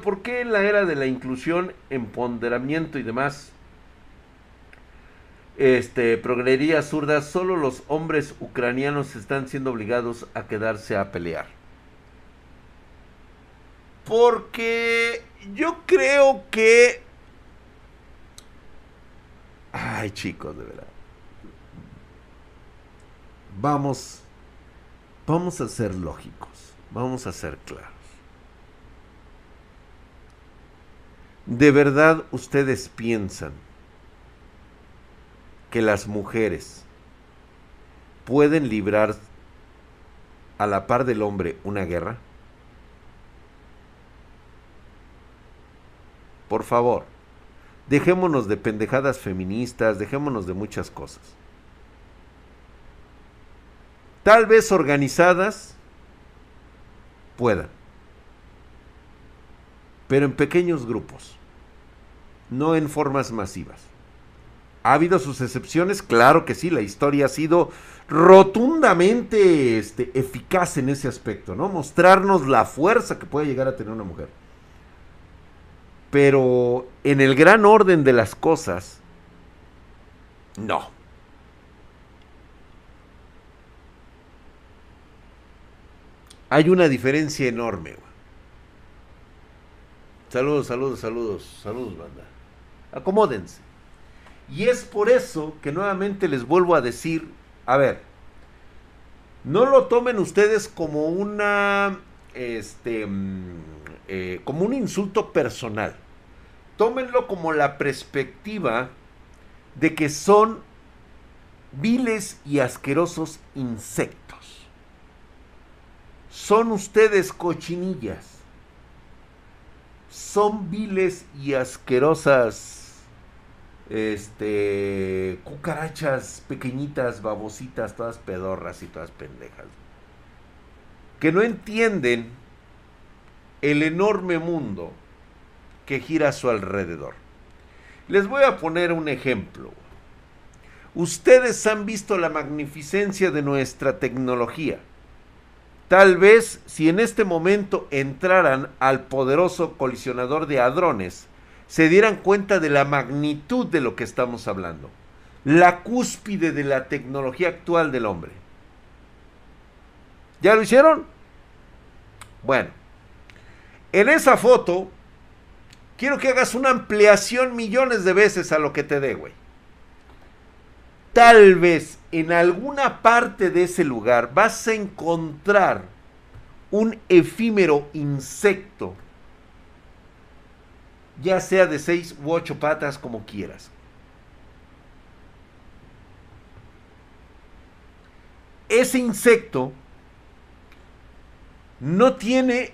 ¿por qué en la era de la inclusión, empoderamiento y demás este, progrería zurda, solo los hombres ucranianos están siendo obligados a quedarse a pelear? Porque yo creo que... Ay chicos, de verdad. Vamos, vamos a ser lógicos, vamos a ser claros. ¿De verdad ustedes piensan que las mujeres pueden librar a la par del hombre una guerra? Por favor, dejémonos de pendejadas feministas, dejémonos de muchas cosas. Tal vez organizadas puedan, pero en pequeños grupos, no en formas masivas. ¿Ha habido sus excepciones? Claro que sí, la historia ha sido rotundamente este, eficaz en ese aspecto, ¿no? Mostrarnos la fuerza que puede llegar a tener una mujer. Pero en el gran orden de las cosas, no. Hay una diferencia enorme. Saludos, saludos, saludos, saludos, banda. Acomódense. Y es por eso que nuevamente les vuelvo a decir, a ver, no lo tomen ustedes como una, este, mm, eh, como un insulto personal tómenlo como la perspectiva de que son viles y asquerosos insectos. Son ustedes cochinillas. Son viles y asquerosas este cucarachas pequeñitas, babositas, todas pedorras y todas pendejas. Que no entienden el enorme mundo que gira a su alrededor. Les voy a poner un ejemplo. Ustedes han visto la magnificencia de nuestra tecnología. Tal vez si en este momento entraran al poderoso colisionador de hadrones, se dieran cuenta de la magnitud de lo que estamos hablando. La cúspide de la tecnología actual del hombre. ¿Ya lo hicieron? Bueno, en esa foto Quiero que hagas una ampliación millones de veces a lo que te dé, güey. Tal vez en alguna parte de ese lugar vas a encontrar un efímero insecto, ya sea de seis u ocho patas, como quieras. Ese insecto no tiene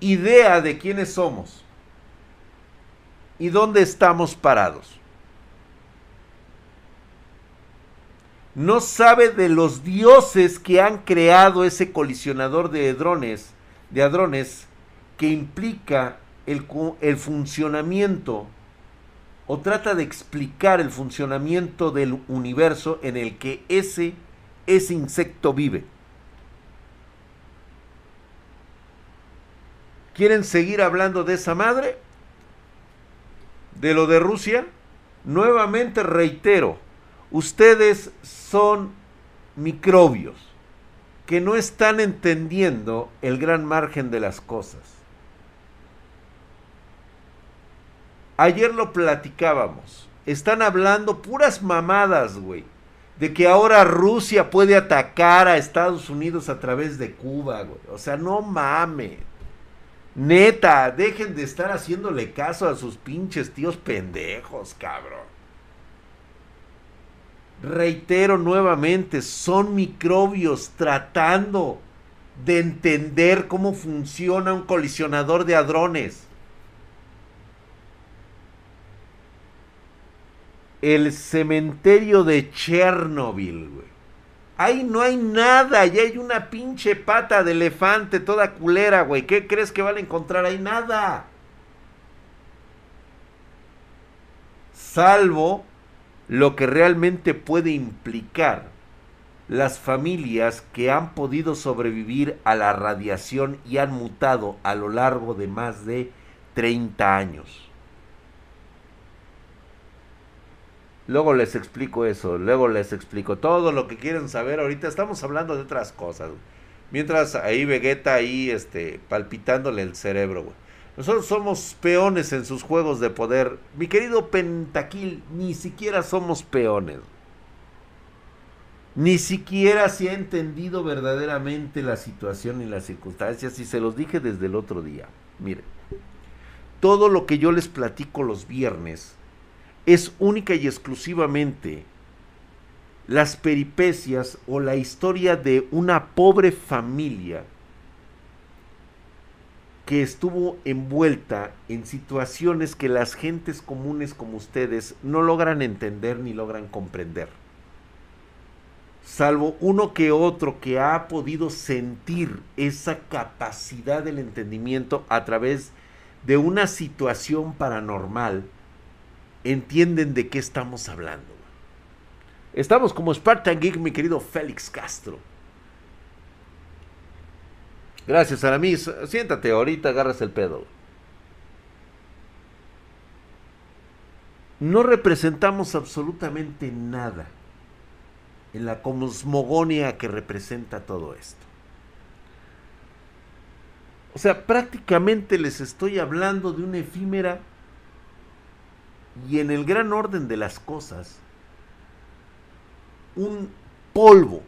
idea de quiénes somos y dónde estamos parados. No sabe de los dioses que han creado ese colisionador de hadrones, de hadrones que implica el, funcionamiento o trata de explicar el funcionamiento del universo en el que ese, ese insecto vive. ¿Quieren seguir hablando de esa madre? de lo de Rusia, nuevamente reitero, ustedes son microbios que no están entendiendo el gran margen de las cosas. Ayer lo platicábamos. Están hablando puras mamadas, güey. De que ahora Rusia puede atacar a Estados Unidos a través de Cuba, güey. O sea, no mames. Neta, dejen de estar haciéndole caso a sus pinches tíos pendejos, cabrón. Reitero nuevamente, son microbios tratando de entender cómo funciona un colisionador de hadrones. El cementerio de Chernobyl, güey. Ahí no hay nada, y hay una pinche pata de elefante toda culera, güey. ¿Qué crees que van a encontrar ahí? Nada. Salvo lo que realmente puede implicar las familias que han podido sobrevivir a la radiación y han mutado a lo largo de más de 30 años. Luego les explico eso, luego les explico todo lo que quieren saber. Ahorita estamos hablando de otras cosas. Mientras ahí Vegeta ahí este palpitándole el cerebro, güey. Nosotros somos peones en sus juegos de poder. Mi querido Pentaquil, ni siquiera somos peones. Ni siquiera se ha entendido verdaderamente la situación y las circunstancias y se los dije desde el otro día. Miren, todo lo que yo les platico los viernes es única y exclusivamente las peripecias o la historia de una pobre familia que estuvo envuelta en situaciones que las gentes comunes como ustedes no logran entender ni logran comprender. Salvo uno que otro que ha podido sentir esa capacidad del entendimiento a través de una situación paranormal, entienden de qué estamos hablando. Estamos como Spartan Geek, mi querido Félix Castro. Gracias, Aramis. Siéntate, ahorita agarras el pedo. No representamos absolutamente nada en la cosmogonia que representa todo esto. O sea, prácticamente les estoy hablando de una efímera y en el gran orden de las cosas, un polvo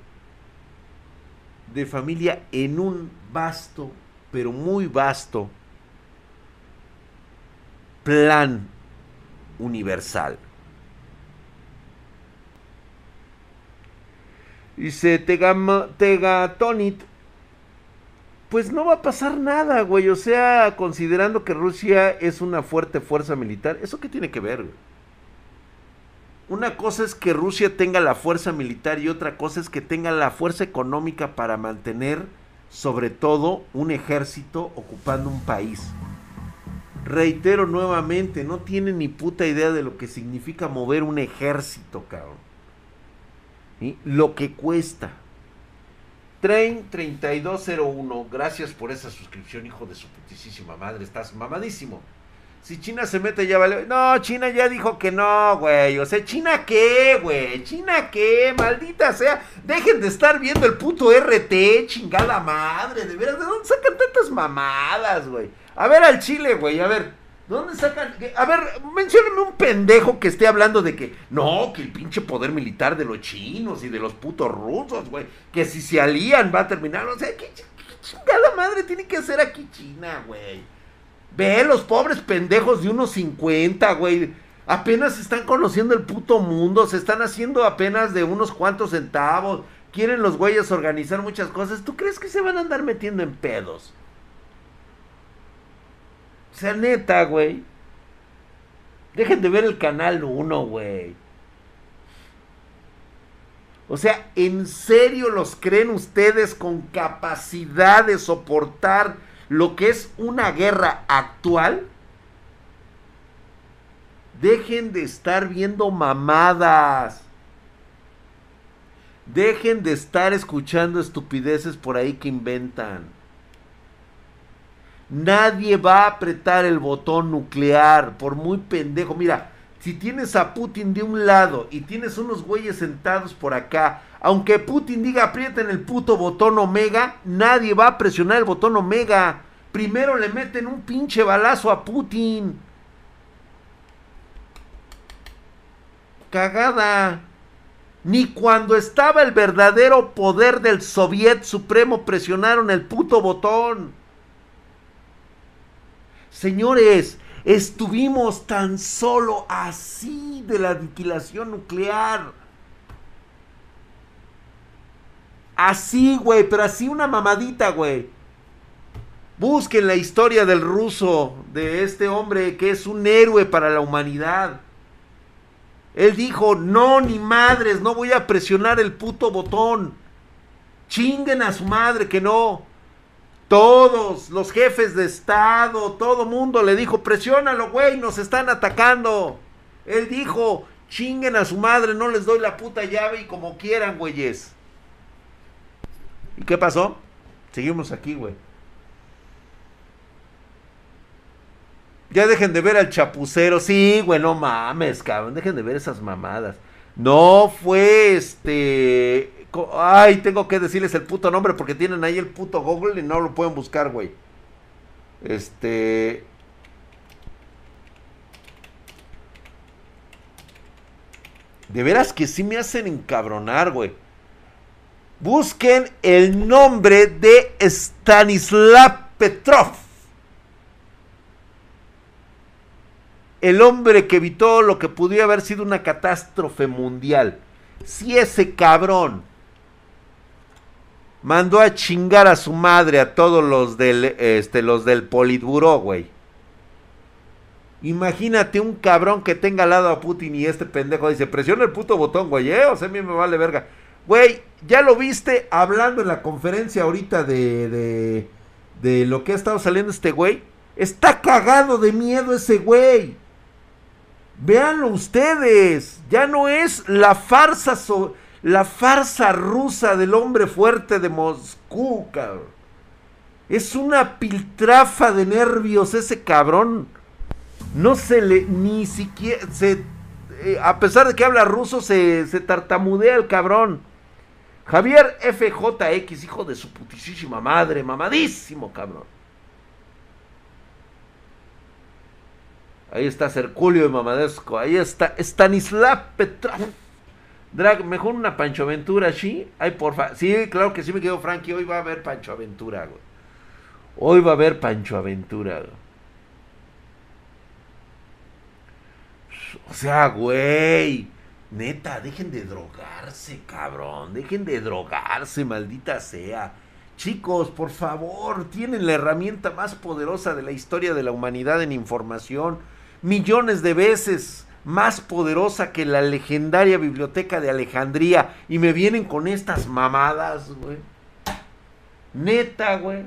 de familia en un vasto, pero muy vasto, plan universal. Dice Tegatonit, pues no va a pasar nada, güey. O sea, considerando que Rusia es una fuerte fuerza militar, ¿eso qué tiene que ver, güey? Una cosa es que Rusia tenga la fuerza militar y otra cosa es que tenga la fuerza económica para mantener, sobre todo, un ejército ocupando un país. Reitero nuevamente, no tienen ni puta idea de lo que significa mover un ejército, cabrón. Lo que cuesta. Train 3201, gracias por esa suscripción, hijo de su putísima madre, estás mamadísimo. Si China se mete ya vale. No, China ya dijo que no, güey. O sea, ¿China qué, güey? ¿China qué? Maldita sea. Dejen de estar viendo el puto RT, chingada madre. De veras, ¿de dónde sacan tantas mamadas, güey? A ver al Chile, güey. A ver, ¿dónde sacan? A ver, mencióname un pendejo que esté hablando de que no, que el pinche poder militar de los chinos y de los putos rusos, güey. Que si se alían va a terminar. O sea, ¿qué, qué chingada madre tiene que hacer aquí China, güey? Ve los pobres pendejos de unos 50, güey. Apenas están conociendo el puto mundo. Se están haciendo apenas de unos cuantos centavos. Quieren los güeyes organizar muchas cosas. ¿Tú crees que se van a andar metiendo en pedos? O sea, neta, güey. Dejen de ver el canal 1, güey. O sea, ¿en serio los creen ustedes con capacidad de soportar lo que es una guerra actual, dejen de estar viendo mamadas. Dejen de estar escuchando estupideces por ahí que inventan. Nadie va a apretar el botón nuclear, por muy pendejo. Mira, si tienes a Putin de un lado y tienes unos güeyes sentados por acá, aunque Putin diga aprieten el puto botón omega, nadie va a presionar el botón omega. Primero le meten un pinche balazo a Putin. Cagada. Ni cuando estaba el verdadero poder del Soviet Supremo presionaron el puto botón. Señores, Estuvimos tan solo así de la aniquilación nuclear. Así, güey, pero así una mamadita, güey. Busquen la historia del ruso, de este hombre que es un héroe para la humanidad. Él dijo, no, ni madres, no voy a presionar el puto botón. Chinguen a su madre que no. Todos los jefes de Estado, todo mundo le dijo, presiónalo, güey, nos están atacando. Él dijo, chinguen a su madre, no les doy la puta llave y como quieran, güeyes. ¿Y qué pasó? Seguimos aquí, güey. Ya dejen de ver al chapucero. Sí, güey, no mames, cabrón. Dejen de ver esas mamadas. No fue este. Ay, tengo que decirles el puto nombre porque tienen ahí el puto Google y no lo pueden buscar, güey. Este. De veras que sí me hacen encabronar, güey. Busquen el nombre de Stanislav Petrov. El hombre que evitó lo que pudiera haber sido una catástrofe mundial. Si ese cabrón mandó a chingar a su madre a todos los del, este, los del Politburó, güey. Imagínate un cabrón que tenga al lado a Putin y este pendejo dice, presiona el puto botón, güey, eh, o sea, a mí me vale verga. Güey, ya lo viste hablando en la conferencia ahorita de, de, de lo que ha estado saliendo este güey. Está cagado de miedo ese güey. Véanlo ustedes. Ya no es la farsa, la farsa rusa del hombre fuerte de Moscú, cabrón. Es una piltrafa de nervios ese cabrón. No se le, ni siquiera, se, eh, a pesar de que habla ruso, se, tartamudea el cabrón. Javier FJX, hijo de su putísima madre, mamadísimo cabrón. Ahí está Cerculio de Mamadesco. Ahí está Stanislav Petrov. Drag, mejor una Pancho Aventura, ¿sí? Ay, porfa. Sí, claro que sí me quedo Frankie. Hoy va a haber Pancho Aventura, güey. Hoy va a haber Pancho Aventura, güey. O sea, güey. Neta, dejen de drogarse, cabrón. Dejen de drogarse, maldita sea. Chicos, por favor, tienen la herramienta más poderosa de la historia de la humanidad en información millones de veces más poderosa que la legendaria biblioteca de Alejandría y me vienen con estas mamadas, güey. Neta, güey.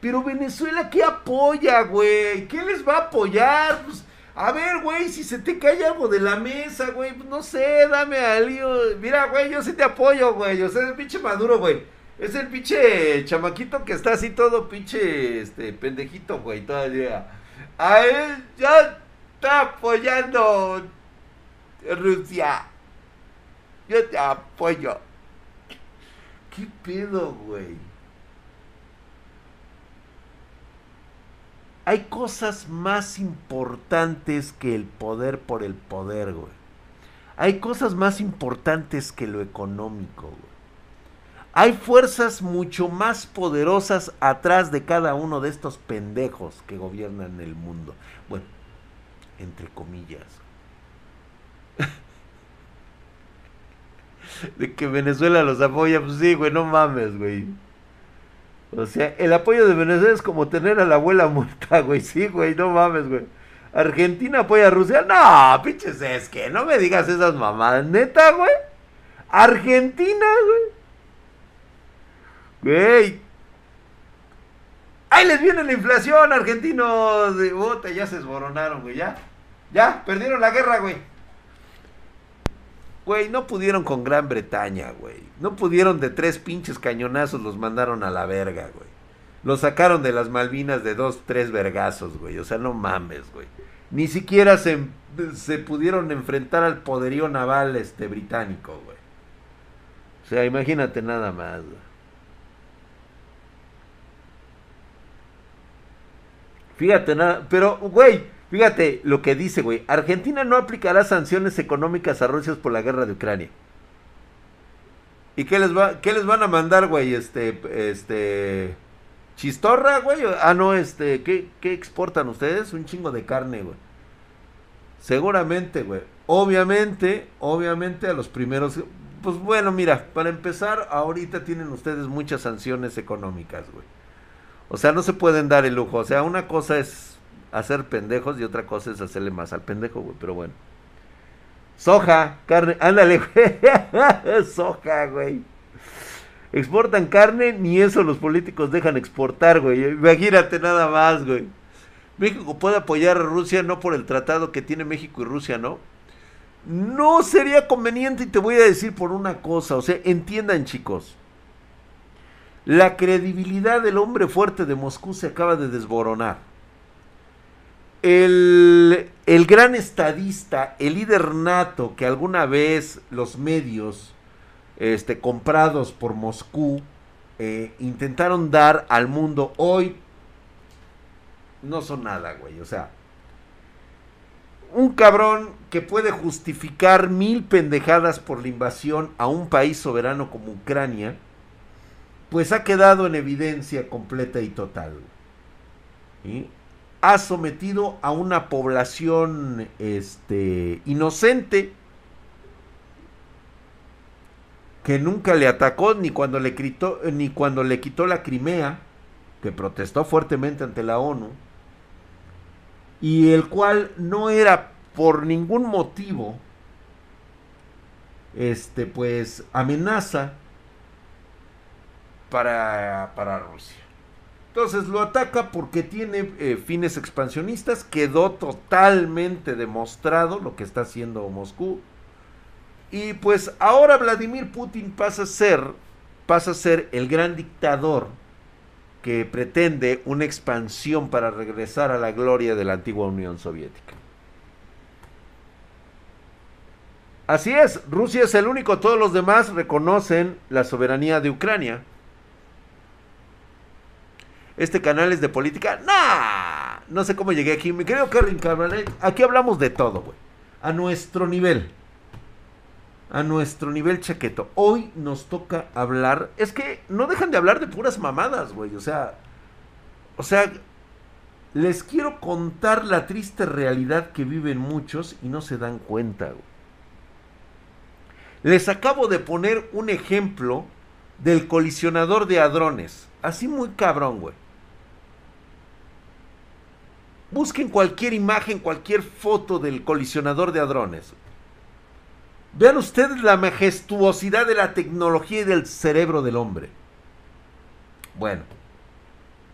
Pero Venezuela, ¿qué apoya, güey? ¿Qué les va a apoyar? Pues, a ver, güey, si se te cae algo de la mesa, güey, pues no sé, dame lío. Mira, güey, yo sí te apoyo, güey. Yo sé, el pinche maduro, güey. Es el pinche chamaquito que está así todo pinche este pendejito, güey, todavía. A él ya está apoyando Rusia. Yo te apoyo. ¿Qué pedo, güey? Hay cosas más importantes que el poder por el poder, güey. Hay cosas más importantes que lo económico, güey. Hay fuerzas mucho más poderosas atrás de cada uno de estos pendejos que gobiernan el mundo. Bueno, entre comillas. de que Venezuela los apoya, pues sí, güey, no mames, güey. O sea, el apoyo de Venezuela es como tener a la abuela muerta, güey. Sí, güey, no mames, güey. Argentina apoya a Rusia. No, pinches, es que no me digas esas mamadas. Neta, güey. Argentina, güey. Güey. Ahí les viene la inflación, argentinos de bota, ya se esboronaron, güey, ya. Ya, perdieron la guerra, güey. Güey, no pudieron con Gran Bretaña, güey. No pudieron de tres pinches cañonazos, los mandaron a la verga, güey. Los sacaron de las Malvinas de dos, tres vergazos, güey. O sea, no mames, güey. Ni siquiera se, se pudieron enfrentar al poderío naval este británico, güey. O sea, imagínate nada más, güey. Fíjate, nada, pero, güey, fíjate lo que dice, güey. Argentina no aplicará sanciones económicas a Rusia por la guerra de Ucrania. ¿Y qué les va, qué les van a mandar, güey? Este, este, chistorra, güey. Ah, no, este, ¿qué, ¿qué exportan ustedes? Un chingo de carne, güey. Seguramente, güey. Obviamente, obviamente a los primeros, pues bueno, mira, para empezar, ahorita tienen ustedes muchas sanciones económicas, güey. O sea, no se pueden dar el lujo. O sea, una cosa es hacer pendejos y otra cosa es hacerle más al pendejo, güey. Pero bueno. Soja, carne, ándale, güey. Soja, güey. Exportan carne, ni eso los políticos dejan exportar, güey. Imagínate nada más, güey. México puede apoyar a Rusia no por el tratado que tiene México y Rusia, ¿no? no sería conveniente y te voy a decir por una cosa, o sea, entiendan chicos, la credibilidad del hombre fuerte de Moscú se acaba de desboronar. El, el, gran estadista, el líder nato que alguna vez los medios este, comprados por Moscú eh, intentaron dar al mundo hoy, no son nada, güey. O sea, un cabrón que puede justificar mil pendejadas por la invasión a un país soberano como Ucrania, pues ha quedado en evidencia completa y total. Ha sometido a una población este, inocente que nunca le atacó ni cuando le, ni cuando le quitó la Crimea, que protestó fuertemente ante la ONU, y el cual no era por ningún motivo este pues amenaza para, para Rusia. Entonces lo ataca porque tiene eh, fines expansionistas. Quedó totalmente demostrado lo que está haciendo Moscú. Y pues ahora Vladimir Putin pasa a ser, pasa a ser el gran dictador que pretende una expansión para regresar a la gloria de la antigua Unión Soviética. Así es, Rusia es el único, todos los demás reconocen la soberanía de Ucrania. Este canal es de política. ¡Nah! No sé cómo llegué aquí. Me creo que aquí hablamos de todo, güey. A nuestro nivel a nuestro nivel chaqueto. Hoy nos toca hablar, es que no dejan de hablar de puras mamadas, güey, o sea, o sea, les quiero contar la triste realidad que viven muchos y no se dan cuenta, güey. Les acabo de poner un ejemplo del colisionador de hadrones, así muy cabrón, güey. Busquen cualquier imagen, cualquier foto del colisionador de hadrones. Vean ustedes la majestuosidad de la tecnología y del cerebro del hombre. Bueno,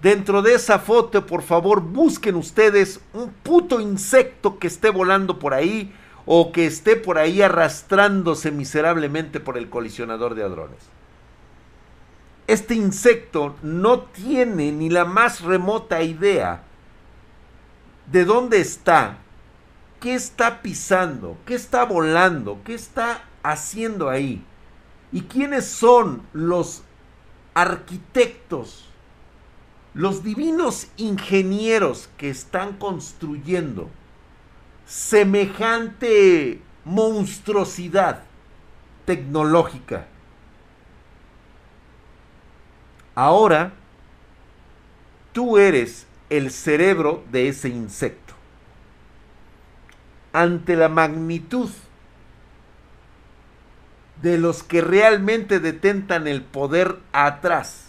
dentro de esa foto, por favor, busquen ustedes un puto insecto que esté volando por ahí o que esté por ahí arrastrándose miserablemente por el colisionador de hadrones. Este insecto no tiene ni la más remota idea de dónde está qué está pisando, qué está volando, qué está haciendo ahí. ¿Y quiénes son los arquitectos, los divinos ingenieros que están construyendo semejante monstruosidad tecnológica? Ahora, tú eres el cerebro de ese insecto ante la magnitud de los que realmente detentan el poder atrás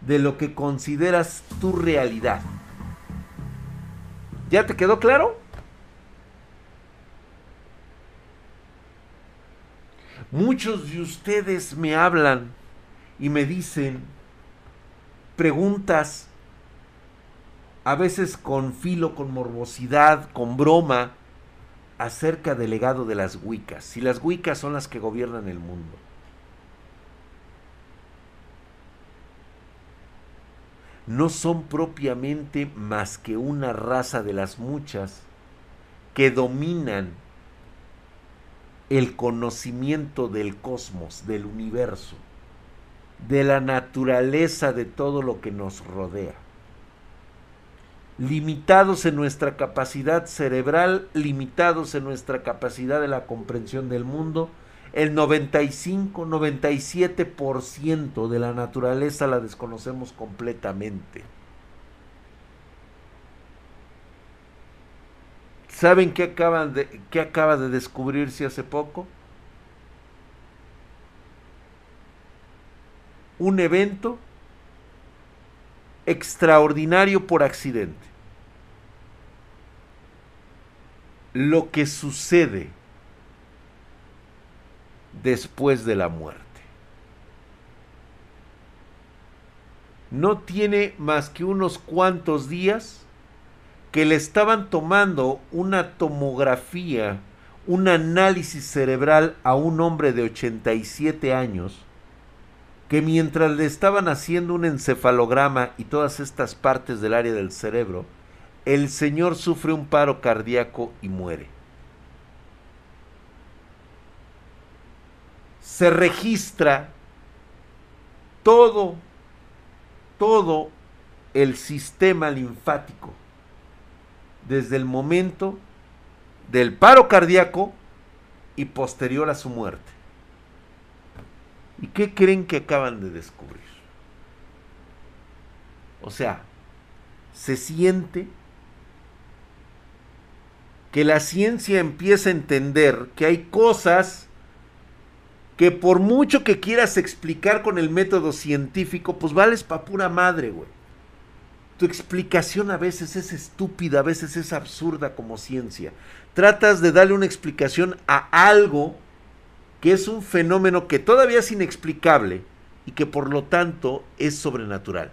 de lo que consideras tu realidad. ¿Ya te quedó claro? Muchos de ustedes me hablan y me dicen preguntas, a veces con filo, con morbosidad, con broma, acerca del legado de las Wiccas, si las Wiccas son las que gobiernan el mundo. No son propiamente más que una raza de las muchas que dominan el conocimiento del cosmos, del universo, de la naturaleza de todo lo que nos rodea limitados en nuestra capacidad cerebral, limitados en nuestra capacidad de la comprensión del mundo. El 95-97% de la naturaleza la desconocemos completamente. ¿Saben qué, acaban de, qué acaba de descubrirse hace poco? Un evento extraordinario por accidente. Lo que sucede después de la muerte. No tiene más que unos cuantos días que le estaban tomando una tomografía, un análisis cerebral a un hombre de 87 años que mientras le estaban haciendo un encefalograma y todas estas partes del área del cerebro, el señor sufre un paro cardíaco y muere. Se registra todo, todo el sistema linfático desde el momento del paro cardíaco y posterior a su muerte. ¿Y qué creen que acaban de descubrir? O sea, se siente que la ciencia empieza a entender que hay cosas que por mucho que quieras explicar con el método científico, pues vales pa' pura madre, güey. Tu explicación a veces es estúpida, a veces es absurda como ciencia. Tratas de darle una explicación a algo que es un fenómeno que todavía es inexplicable y que por lo tanto es sobrenatural.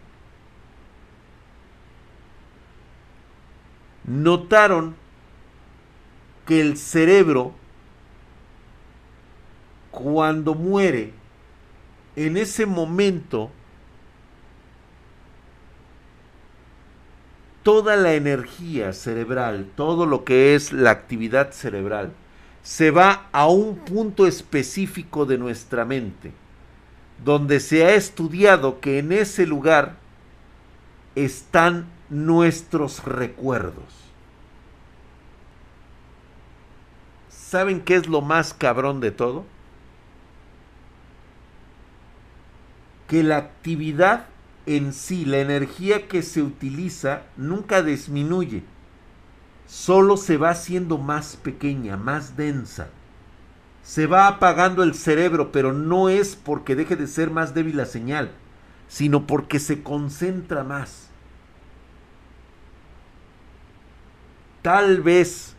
Notaron que el cerebro, cuando muere, en ese momento toda la energía cerebral, todo lo que es la actividad cerebral, se va a un punto específico de nuestra mente, donde se ha estudiado que en ese lugar están nuestros recuerdos. ¿Saben qué es lo más cabrón de todo? Que la actividad en sí, la energía que se utiliza nunca disminuye, solo se va haciendo más pequeña, más densa. Se va apagando el cerebro, pero no es porque deje de ser más débil la señal, sino porque se concentra más. Tal vez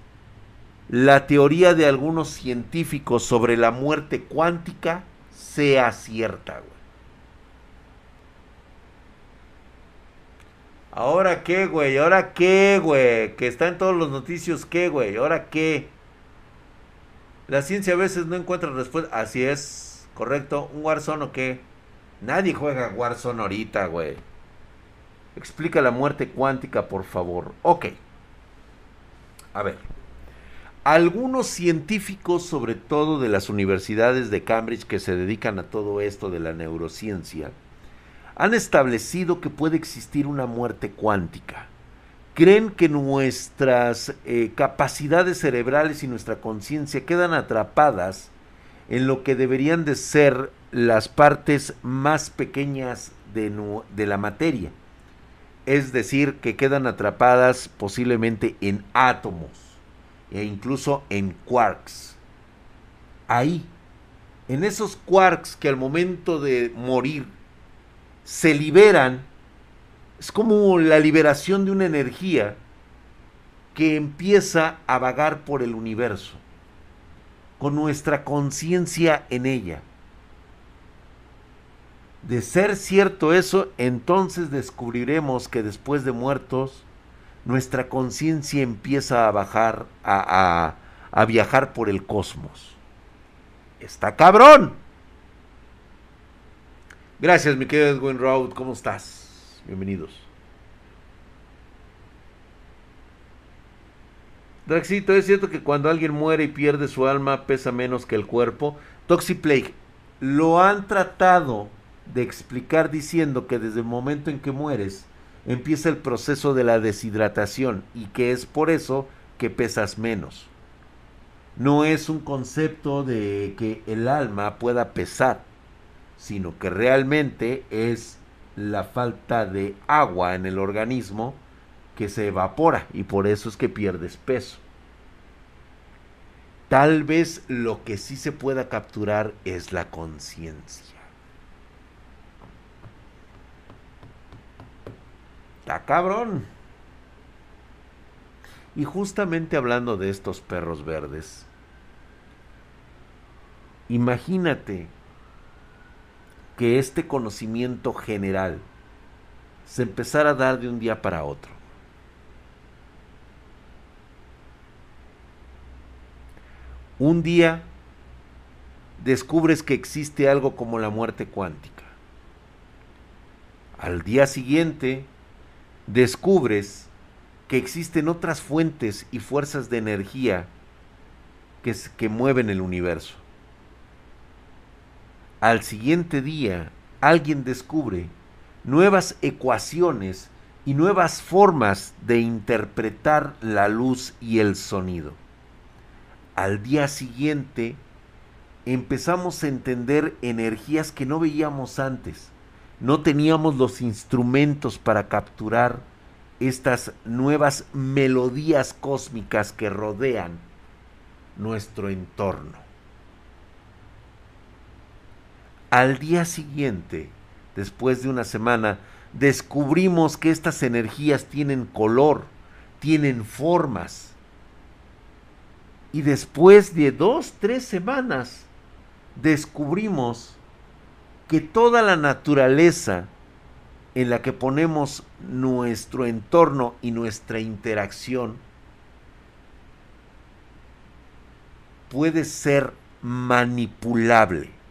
la teoría de algunos científicos sobre la muerte cuántica sea cierta. ¿Ahora qué, güey? ¿Ahora qué, güey? Que está en todos los noticios, ¿qué, güey? ¿Ahora qué? La ciencia a veces no encuentra respuesta. Así es, correcto. ¿Un Warzone o qué? Nadie juega Warzone ahorita, güey. Explica la muerte cuántica, por favor. Ok. A ver. Algunos científicos, sobre todo de las universidades de Cambridge, que se dedican a todo esto de la neurociencia, han establecido que puede existir una muerte cuántica. Creen que nuestras eh, capacidades cerebrales y nuestra conciencia quedan atrapadas en lo que deberían de ser las partes más pequeñas de, de la materia. Es decir, que quedan atrapadas posiblemente en átomos e incluso en quarks. Ahí, en esos quarks que al momento de morir se liberan, es como la liberación de una energía que empieza a vagar por el universo, con nuestra conciencia en ella. De ser cierto eso, entonces descubriremos que después de muertos, nuestra conciencia empieza a bajar, a, a, viajar por el cosmos. Está cabrón. Gracias, mi querido Edwin Road. ¿Cómo estás? Bienvenidos. Draxito, ¿es cierto que cuando alguien muere y pierde su alma pesa menos que el cuerpo? Toxiplague, lo han tratado de explicar diciendo que desde el momento en que mueres empieza el proceso de la deshidratación y que es por eso que pesas menos. No es un concepto de que el alma pueda pesar sino que realmente es la falta de agua en el organismo que se evapora y por eso es que pierdes peso. Tal vez lo que sí se pueda capturar es la conciencia. Está cabrón. Y justamente hablando de estos perros verdes, imagínate que este conocimiento general se empezara a dar de un día para otro. Un día descubres que existe algo como la muerte cuántica. Al día siguiente descubres que existen otras fuentes y fuerzas de energía que, que mueven el universo. Al siguiente día alguien descubre nuevas ecuaciones y nuevas formas de interpretar la luz y el sonido. Al día siguiente empezamos a entender energías que no veíamos antes. No teníamos los instrumentos para capturar estas nuevas melodías cósmicas que rodean nuestro entorno. Al día siguiente, después de una semana, descubrimos que estas energías tienen color, tienen formas. Y después de dos, tres semanas, descubrimos que toda la naturaleza en la que ponemos nuestro entorno y nuestra interacción puede ser manipulable.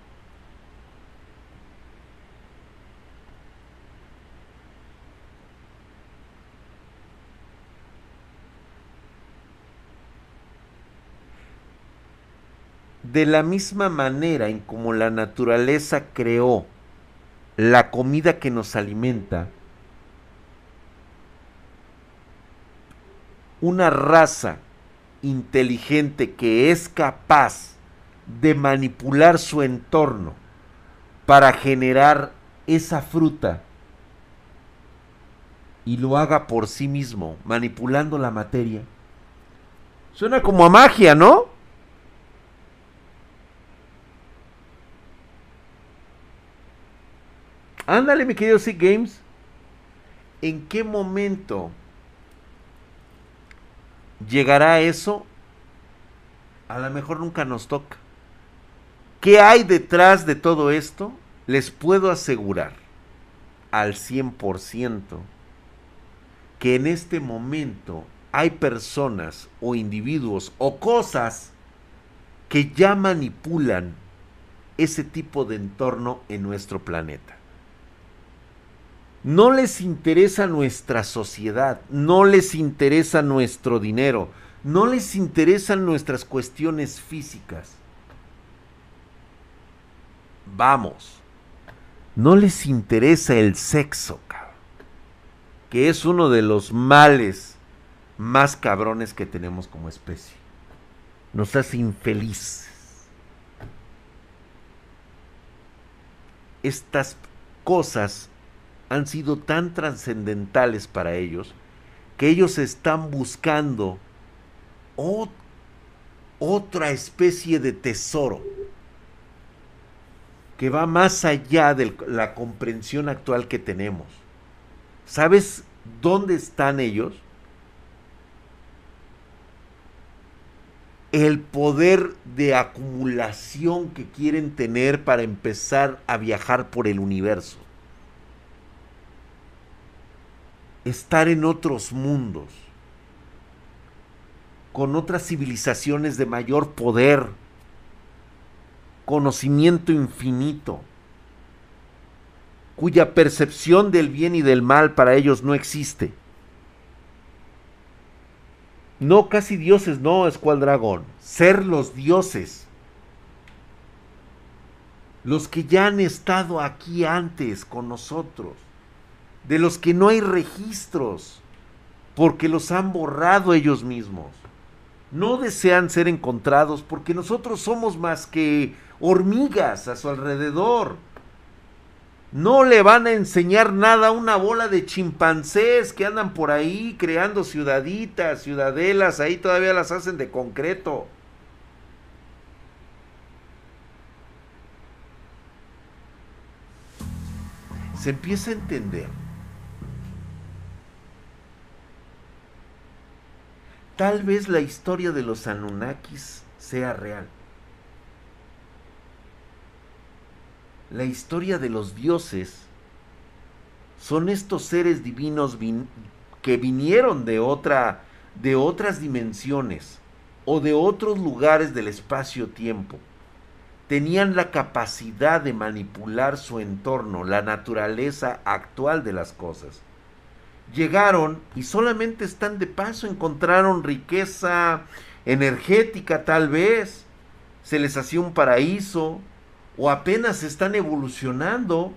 De la misma manera en como la naturaleza creó la comida que nos alimenta, una raza inteligente que es capaz de manipular su entorno para generar esa fruta y lo haga por sí mismo, manipulando la materia. Suena como a magia, ¿no? Ándale, mi querido Sick Games. ¿En qué momento llegará eso? A lo mejor nunca nos toca. ¿Qué hay detrás de todo esto? Les puedo asegurar al 100% que en este momento hay personas o individuos o cosas que ya manipulan ese tipo de entorno en nuestro planeta. No les interesa nuestra sociedad, no les interesa nuestro dinero, no les interesan nuestras cuestiones físicas. Vamos, no les interesa el sexo, que es uno de los males más cabrones que tenemos como especie. Nos hace infelices. Estas cosas han sido tan trascendentales para ellos que ellos están buscando otra especie de tesoro que va más allá de la comprensión actual que tenemos. ¿Sabes dónde están ellos? El poder de acumulación que quieren tener para empezar a viajar por el universo. Estar en otros mundos, con otras civilizaciones de mayor poder, conocimiento infinito, cuya percepción del bien y del mal para ellos no existe. No casi dioses, no, Escualdragón. Ser los dioses. Los que ya han estado aquí antes con nosotros de los que no hay registros, porque los han borrado ellos mismos. No desean ser encontrados porque nosotros somos más que hormigas a su alrededor. No le van a enseñar nada a una bola de chimpancés que andan por ahí creando ciudaditas, ciudadelas, ahí todavía las hacen de concreto. Se empieza a entender tal vez la historia de los Anunnakis sea real. La historia de los dioses son estos seres divinos que vinieron de otra de otras dimensiones o de otros lugares del espacio-tiempo tenían la capacidad de manipular su entorno, la naturaleza actual de las cosas. Llegaron y solamente están de paso, encontraron riqueza energética tal vez, se les hacía un paraíso, o apenas están evolucionando,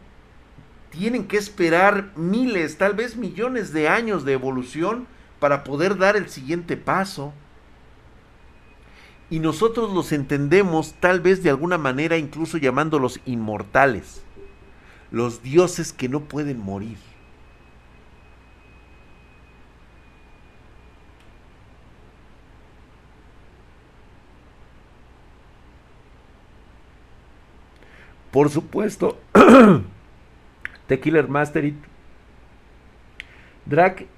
tienen que esperar miles, tal vez millones de años de evolución para poder dar el siguiente paso. Y nosotros los entendemos tal vez de alguna manera incluso llamándolos inmortales, los dioses que no pueden morir. Por supuesto, The Killer Mastery, Drake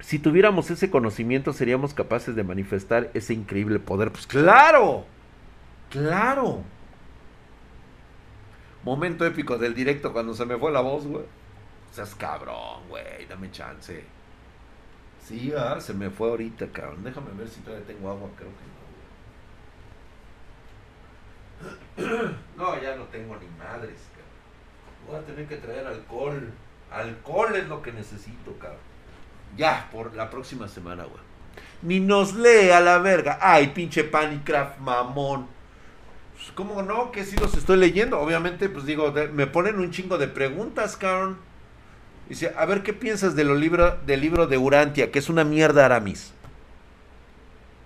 si tuviéramos ese conocimiento, seríamos capaces de manifestar ese increíble poder. Pues claro, claro. Momento épico del directo cuando se me fue la voz, güey. Seas cabrón, güey, dame chance. Sí, ah, se me fue ahorita, cabrón. Déjame ver si todavía tengo agua, creo que no. Ya no tengo ni madres, cabrón. Voy a tener que traer alcohol. Alcohol es lo que necesito, cabrón. Ya, por la próxima semana, güey. Ni nos lee a la verga. Ay, pinche Panicraft, mamón. Pues, ¿Cómo no? Que si los estoy leyendo. Obviamente, pues digo, me ponen un chingo de preguntas, cabrón. Dice, a ver qué piensas de lo libro, del libro de Urantia, que es una mierda Aramis.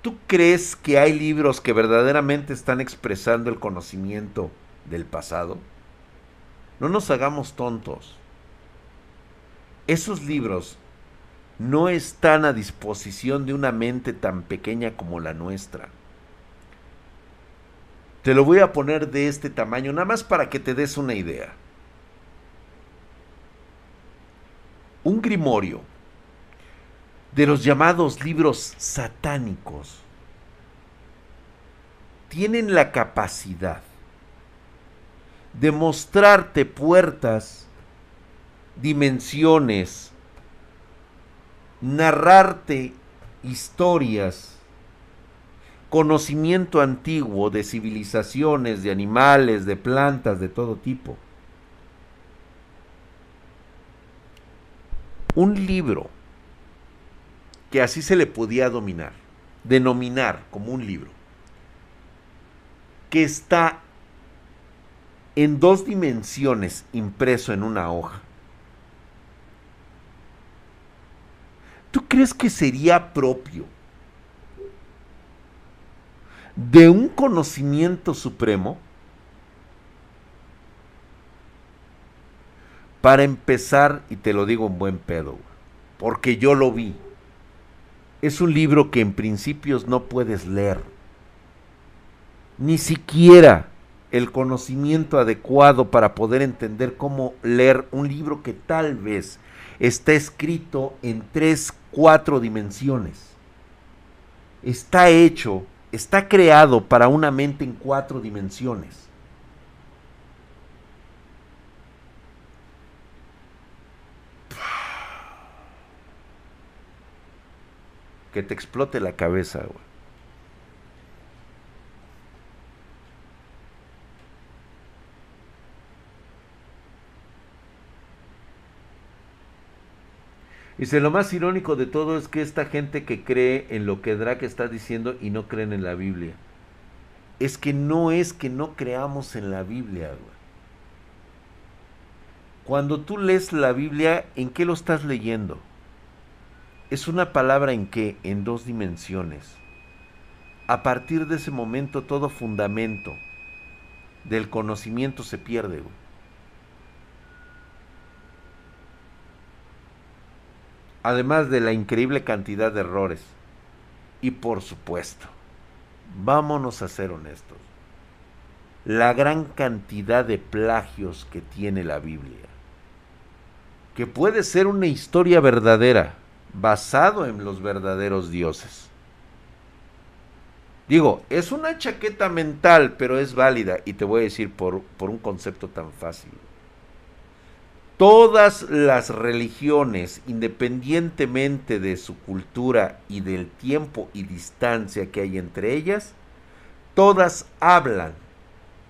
¿Tú crees que hay libros que verdaderamente están expresando el conocimiento del pasado? No nos hagamos tontos. Esos libros no están a disposición de una mente tan pequeña como la nuestra. Te lo voy a poner de este tamaño, nada más para que te des una idea. Un grimorio de los llamados libros satánicos tienen la capacidad de mostrarte puertas, dimensiones, narrarte historias, conocimiento antiguo de civilizaciones, de animales, de plantas, de todo tipo. Un libro que así se le podía dominar, denominar como un libro, que está en dos dimensiones impreso en una hoja ¿Tú crees que sería propio de un conocimiento supremo? Para empezar, y te lo digo en buen pedo, porque yo lo vi. Es un libro que en principios no puedes leer. Ni siquiera el conocimiento adecuado para poder entender cómo leer un libro que tal vez está escrito en tres, cuatro dimensiones. Está hecho, está creado para una mente en cuatro dimensiones. Que te explote la cabeza, güey. Dice, lo más irónico de todo es que esta gente que cree en lo que Drake está diciendo y no creen en la Biblia. Es que no es que no creamos en la Biblia, güey. Cuando tú lees la Biblia, ¿en qué lo estás leyendo? Es una palabra en qué? En dos dimensiones. A partir de ese momento todo fundamento del conocimiento se pierde, además de la increíble cantidad de errores. Y por supuesto, vámonos a ser honestos, la gran cantidad de plagios que tiene la Biblia, que puede ser una historia verdadera, basado en los verdaderos dioses. Digo, es una chaqueta mental, pero es válida y te voy a decir por, por un concepto tan fácil. Todas las religiones, independientemente de su cultura y del tiempo y distancia que hay entre ellas, todas hablan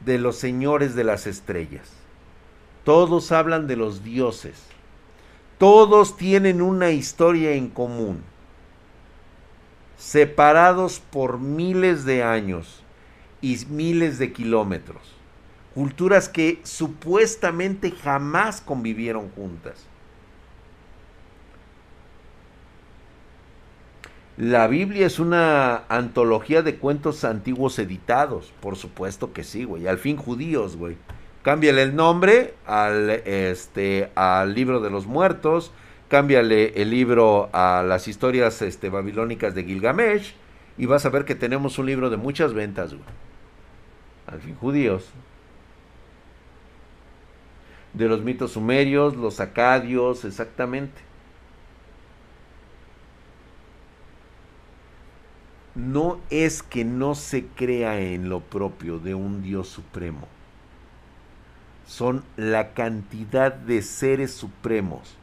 de los señores de las estrellas. Todos hablan de los dioses. Todos tienen una historia en común. Separados por miles de años y miles de kilómetros culturas que supuestamente jamás convivieron juntas. La Biblia es una antología de cuentos antiguos editados, por supuesto que sí, güey. Al fin judíos, güey. Cámbiale el nombre al, este, al libro de los muertos, cámbiale el libro a las historias este, babilónicas de Gilgamesh y vas a ver que tenemos un libro de muchas ventas, güey. Al fin judíos de los mitos sumerios, los acadios, exactamente. No es que no se crea en lo propio de un Dios supremo. Son la cantidad de seres supremos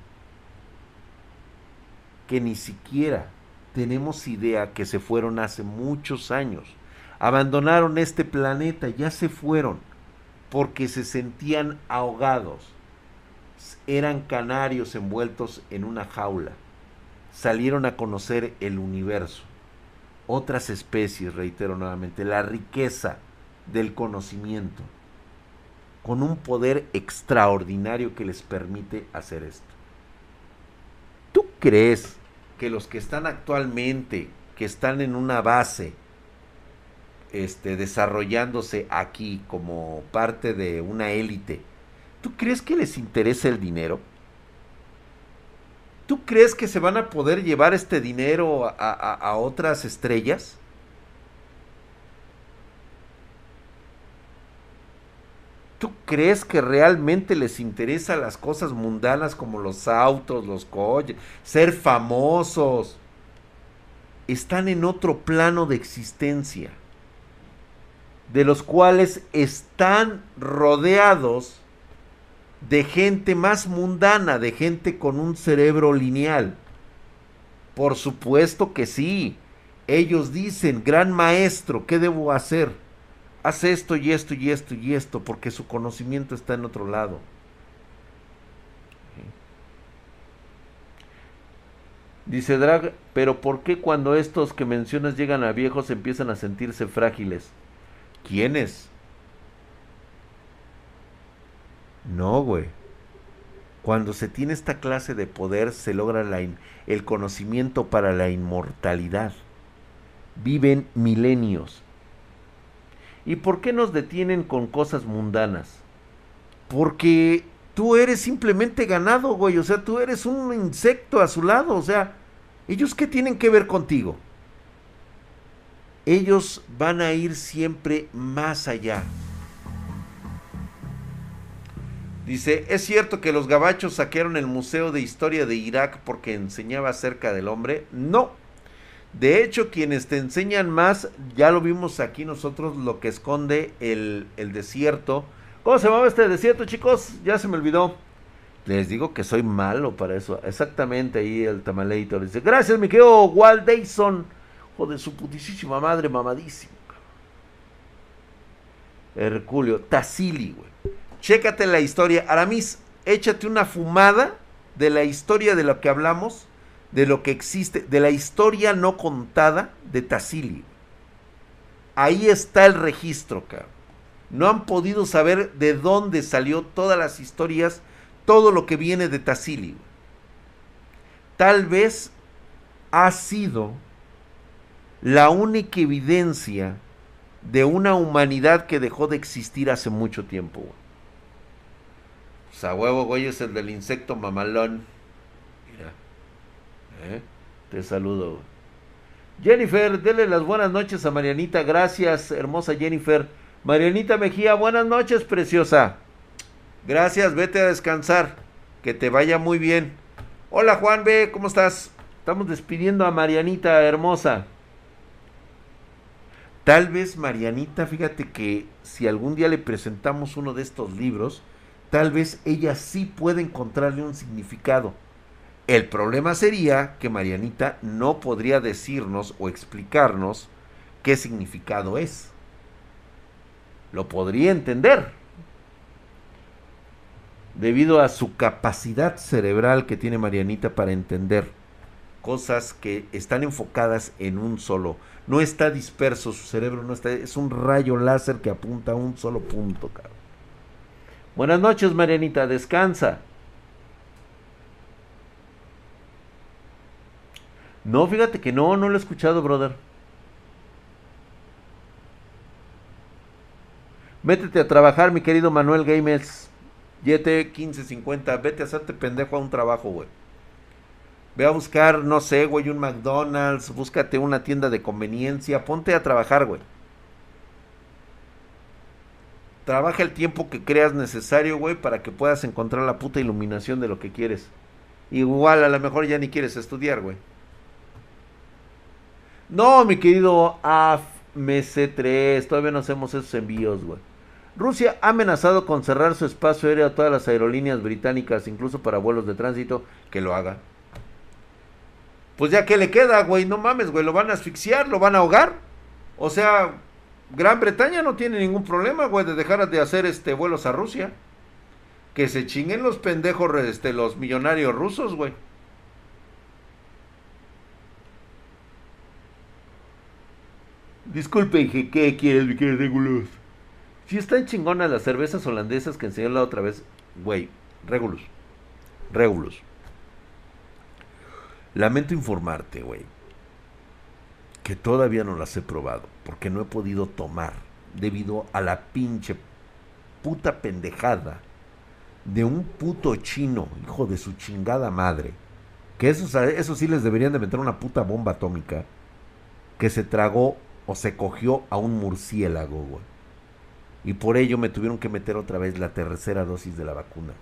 que ni siquiera tenemos idea que se fueron hace muchos años. Abandonaron este planeta, ya se fueron porque se sentían ahogados. Eran canarios envueltos en una jaula. Salieron a conocer el universo. Otras especies, reitero nuevamente, la riqueza del conocimiento, con un poder extraordinario que les permite hacer esto. ¿Tú crees que los que están actualmente, que están en una base, este, desarrollándose aquí como parte de una élite, ¿tú crees que les interesa el dinero? ¿Tú crees que se van a poder llevar este dinero a, a otras estrellas? ¿Tú crees que realmente les interesa las cosas mundanas como los autos, los coches, ser famosos? Están en otro plano de existencia de los cuales están rodeados de gente más mundana, de gente con un cerebro lineal. Por supuesto que sí. Ellos dicen, gran maestro, ¿qué debo hacer? Haz esto y esto y esto y esto, porque su conocimiento está en otro lado. Dice Drag, pero ¿por qué cuando estos que mencionas llegan a viejos empiezan a sentirse frágiles? ¿Quiénes? No, güey. Cuando se tiene esta clase de poder se logra el conocimiento para la inmortalidad. Viven milenios. ¿Y por qué nos detienen con cosas mundanas? Porque tú eres simplemente ganado, güey. O sea, tú eres un insecto a su lado. O sea, ¿ellos qué tienen que ver contigo? ellos van a ir siempre más allá. Dice, ¿es cierto que los gabachos saquearon el Museo de Historia de Irak porque enseñaba acerca del hombre? No. De hecho, quienes te enseñan más, ya lo vimos aquí nosotros, lo que esconde el, desierto. ¿Cómo se llamaba este desierto, chicos? Ya se me olvidó. Les digo que soy malo para eso. Exactamente ahí el tamaleito. Dice, gracias, mi querido Walt Dayson de su putísima madre mamadísimo. Herculio, Tassili, güey. Chécate la historia. Aramis, échate una fumada de la historia de lo que hablamos, de lo que existe, de la historia no contada de Tassili. Ahí está el registro, cabrón. No han podido saber de dónde salió todas las historias, todo lo que viene de Tassili. Tal vez ha sido la única evidencia de una humanidad que dejó de existir hace mucho tiempo. Güey. Pues a huevo, güey, es el del insecto mamalón. ¿Eh? Te saludo. Jennifer, dele las buenas noches a Marianita. Gracias, hermosa Jennifer. Marianita Mejía, buenas noches, preciosa. Gracias, vete a descansar. Que te vaya muy bien. Hola Juan B, ¿cómo estás? Estamos despidiendo a Marianita, hermosa. Tal vez Marianita, fíjate que si algún día le presentamos uno de estos libros, tal vez ella sí puede encontrarle un significado. El problema sería que Marianita no podría decirnos o explicarnos qué significado es. Lo podría entender, debido a su capacidad cerebral que tiene Marianita para entender cosas que están enfocadas en un solo. No está disperso su cerebro, no está, es un rayo láser que apunta a un solo punto, cabrón. Buenas noches, Marianita, descansa. No, fíjate que no, no lo he escuchado, brother. Métete a trabajar, mi querido Manuel Gamers. YT 1550, vete a hacerte pendejo a un trabajo, güey. Ve a buscar, no sé, güey, un McDonald's, búscate una tienda de conveniencia, ponte a trabajar, güey. Trabaja el tiempo que creas necesario, güey, para que puedas encontrar la puta iluminación de lo que quieres. Igual a lo mejor ya ni quieres estudiar, güey. No, mi querido AFMC3, todavía no hacemos esos envíos, güey. Rusia ha amenazado con cerrar su espacio aéreo a todas las aerolíneas británicas, incluso para vuelos de tránsito, que lo haga. Pues ya que le queda, güey, no mames, güey, lo van a asfixiar, lo van a ahogar. O sea, Gran Bretaña no tiene ningún problema, güey, de dejar de hacer este vuelos a Rusia. Que se chinguen los pendejos, este, los millonarios rusos, güey. Disculpe, ¿qué quieres, mi querido Regulus? Si están chingonas las cervezas holandesas que enseñó la otra vez, güey, Regulus. Regulus. Lamento informarte, güey, que todavía no las he probado, porque no he podido tomar debido a la pinche puta pendejada de un puto chino, hijo de su chingada madre, que esos, eso sí les deberían de meter una puta bomba atómica, que se tragó o se cogió a un murciélago, güey. Y por ello me tuvieron que meter otra vez la tercera dosis de la vacuna.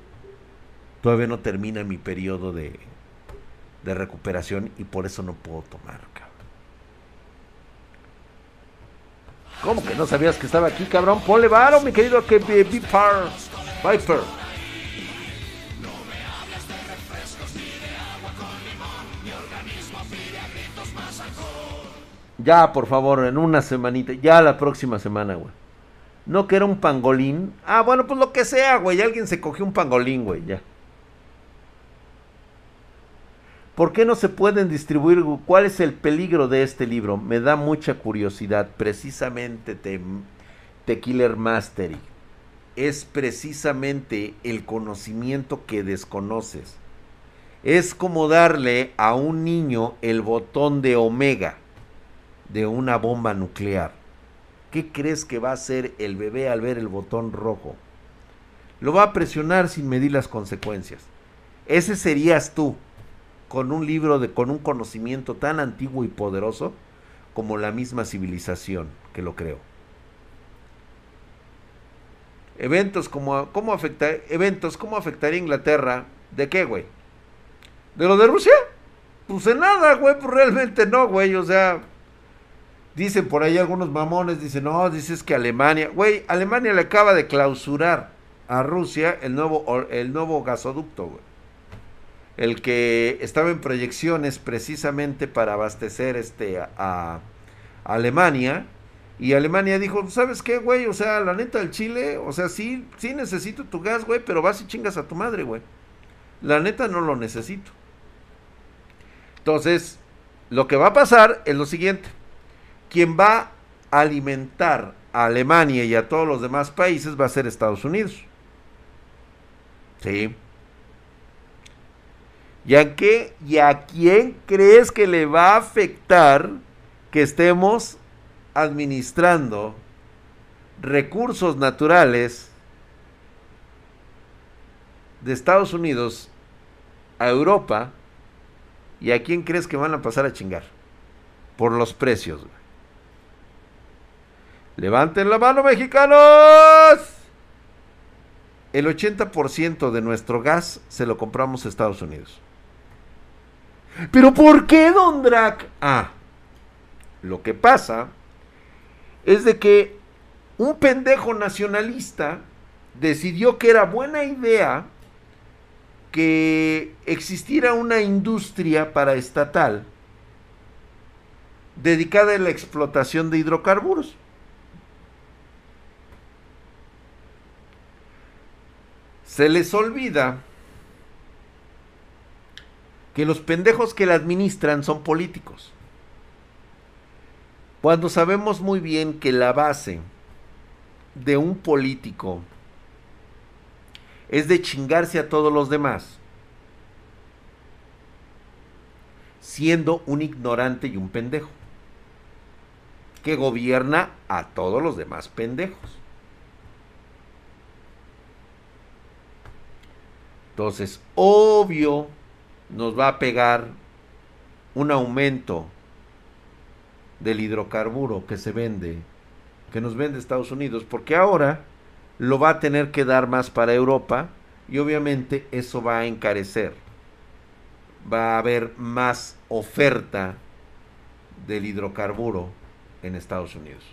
Todavía no termina mi periodo de, de recuperación y por eso no puedo tomar, cabrón. ¿Cómo que no sabías que estaba aquí, cabrón? Ponle varo, mi querido que Viper. Viper. Ya, por favor, en una semanita. Ya la próxima semana, güey. No que era un pangolín. Ah, bueno, pues lo que sea, güey. Alguien se cogió un pangolín, güey, ya. ¿Por qué no se pueden distribuir? ¿Cuál es el peligro de este libro? Me da mucha curiosidad. Precisamente te, Killer Mastery. Es precisamente el conocimiento que desconoces. Es como darle a un niño el botón de omega de una bomba nuclear. ¿Qué crees que va a hacer el bebé al ver el botón rojo? Lo va a presionar sin medir las consecuencias. Ese serías tú, con un libro de, con un conocimiento tan antiguo y poderoso como la misma civilización que lo creó. Eventos como cómo afecta, eventos cómo afectaría Inglaterra, ¿de qué, güey? ¿De lo de Rusia? Pues de nada, güey, pues realmente no, güey, o sea, Dicen por ahí algunos mamones, dicen, no, dices que Alemania, güey, Alemania le acaba de clausurar a Rusia el nuevo, el nuevo gasoducto, güey. El que estaba en proyecciones precisamente para abastecer este, a, Alemania. Y Alemania dijo, ¿sabes qué, güey? O sea, la neta del Chile, o sea, sí, sí necesito tu gas, güey, pero vas y chingas a tu madre, güey. La neta no lo necesito. Entonces, lo que va a pasar es lo siguiente quien va a alimentar a Alemania y a todos los demás países va a ser Estados Unidos. ¿Sí? ¿Y a, qué, ¿Y a quién crees que le va a afectar que estemos administrando recursos naturales de Estados Unidos a Europa? ¿Y a quién crees que van a pasar a chingar? Por los precios. Levanten la mano, mexicanos. El 80% de nuestro gas se lo compramos a Estados Unidos. ¿Pero por qué, Don Drac? Ah, lo que pasa es de que un pendejo nacionalista decidió que era buena idea que existiera una industria paraestatal dedicada a la explotación de hidrocarburos. Se les olvida que los pendejos que la administran son políticos. Cuando sabemos muy bien que la base de un político es de chingarse a todos los demás, siendo un ignorante y un pendejo, que gobierna a todos los demás pendejos. Entonces, obvio, nos va a pegar un aumento del hidrocarburo que se vende, que nos vende Estados Unidos, porque ahora lo va a tener que dar más para Europa y obviamente eso va a encarecer. Va a haber más oferta del hidrocarburo en Estados Unidos.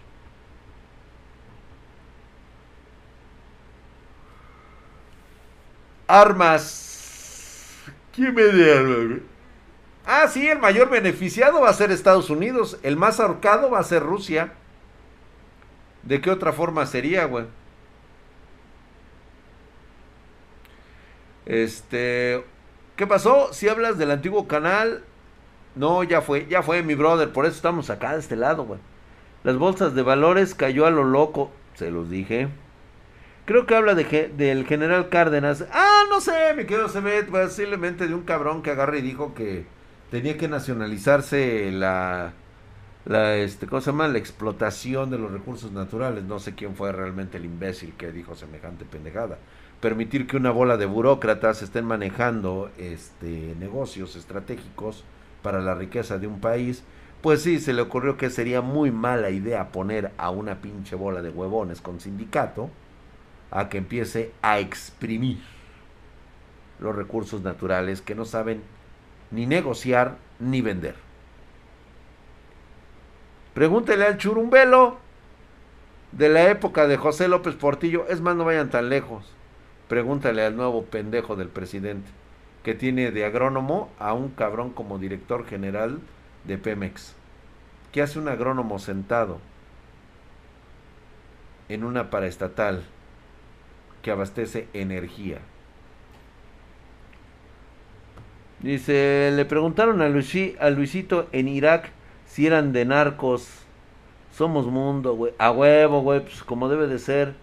Armas. ¿Quién me armas? Ah, sí, el mayor beneficiado va a ser Estados Unidos. El más ahorcado va a ser Rusia. ¿De qué otra forma sería, güey? Este. ¿Qué pasó? Si hablas del antiguo canal. No, ya fue, ya fue, mi brother. Por eso estamos acá de este lado, güey. Las bolsas de valores cayó a lo loco. Se los dije. Creo que habla de, del general Cárdenas. Ah, no sé, me quedo se ve posiblemente de un cabrón que agarre y dijo que tenía que nacionalizarse la, la este, ¿cómo se llama? La explotación de los recursos naturales. No sé quién fue realmente el imbécil que dijo semejante pendejada. Permitir que una bola de burócratas estén manejando este, negocios estratégicos para la riqueza de un país. Pues sí, se le ocurrió que sería muy mala idea poner a una pinche bola de huevones con sindicato a que empiece a exprimir los recursos naturales que no saben ni negociar ni vender. Pregúntele al churumbelo de la época de José López Portillo. Es más, no vayan tan lejos. Pregúntale al nuevo pendejo del presidente que tiene de agrónomo a un cabrón como director general de Pemex. ¿Qué hace un agrónomo sentado en una paraestatal? Que abastece energía. Dice, le preguntaron a, a Luisito en Irak si eran de narcos. Somos mundo, güey. A huevo, güey, pues como debe de ser.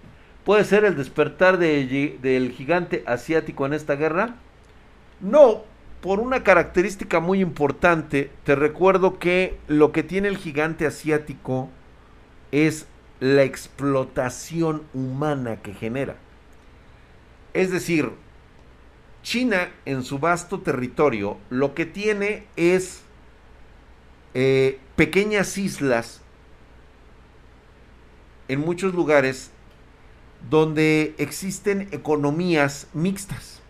¿Puede ser el despertar de, del gigante asiático en esta guerra? No, por una característica muy importante. Te recuerdo que lo que tiene el gigante asiático es la explotación humana que genera. Es decir, China en su vasto territorio lo que tiene es eh, pequeñas islas en muchos lugares donde existen economías mixtas.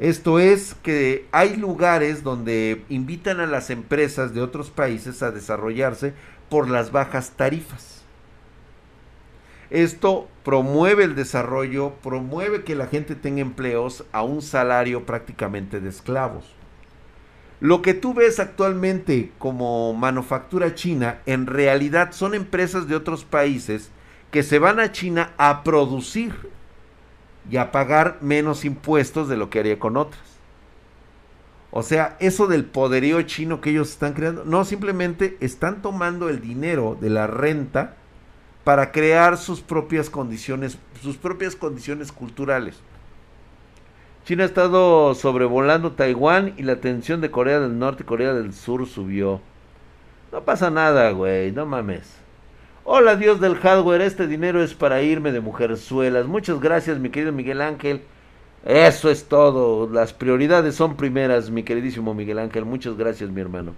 Esto es que hay lugares donde invitan a las empresas de otros países a desarrollarse por las bajas tarifas. Esto promueve el desarrollo, promueve que la gente tenga empleos a un salario prácticamente de esclavos. Lo que tú ves actualmente como manufactura china, en realidad son empresas de otros países que se van a China a producir y a pagar menos impuestos de lo que haría con otras. O sea, eso del poderío chino que ellos están creando, no, simplemente están tomando el dinero de la renta para crear sus propias condiciones, sus propias condiciones culturales. China ha estado sobrevolando Taiwán y la tensión de Corea del Norte y Corea del Sur subió. No pasa nada, güey, no mames. Hola Dios del hardware, este dinero es para irme de mujerzuelas. Muchas gracias, mi querido Miguel Ángel. Eso es todo. Las prioridades son primeras, mi queridísimo Miguel Ángel. Muchas gracias, mi hermano.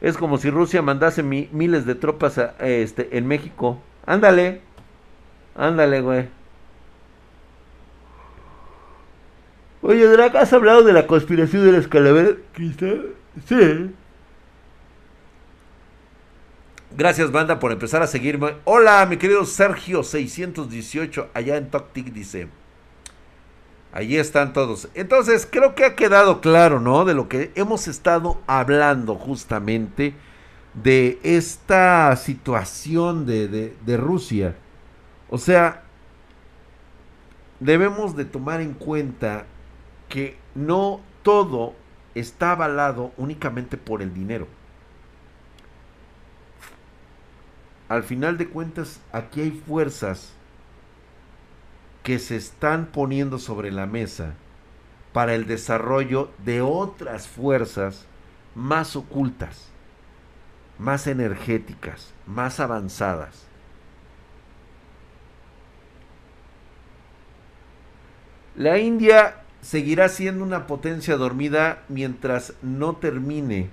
Es como si Rusia mandase miles de tropas a, este, en México. Ándale. Ándale, güey. Oye, Drac, ¿has hablado de la conspiración de las calaveras? ¿Cristal? Sí. Gracias, banda, por empezar a seguirme. Hola, mi querido Sergio 618, allá en Toctic, dice. Allí están todos. Entonces, creo que ha quedado claro, ¿no? De lo que hemos estado hablando justamente de esta situación de, de, de Rusia. O sea, debemos de tomar en cuenta que no todo está avalado únicamente por el dinero. al final de cuentas aquí hay fuerzas que se están poniendo sobre la mesa para el desarrollo de otras fuerzas más ocultas, más energéticas, más avanzadas. La India seguirá siendo una potencia dormida mientras no termine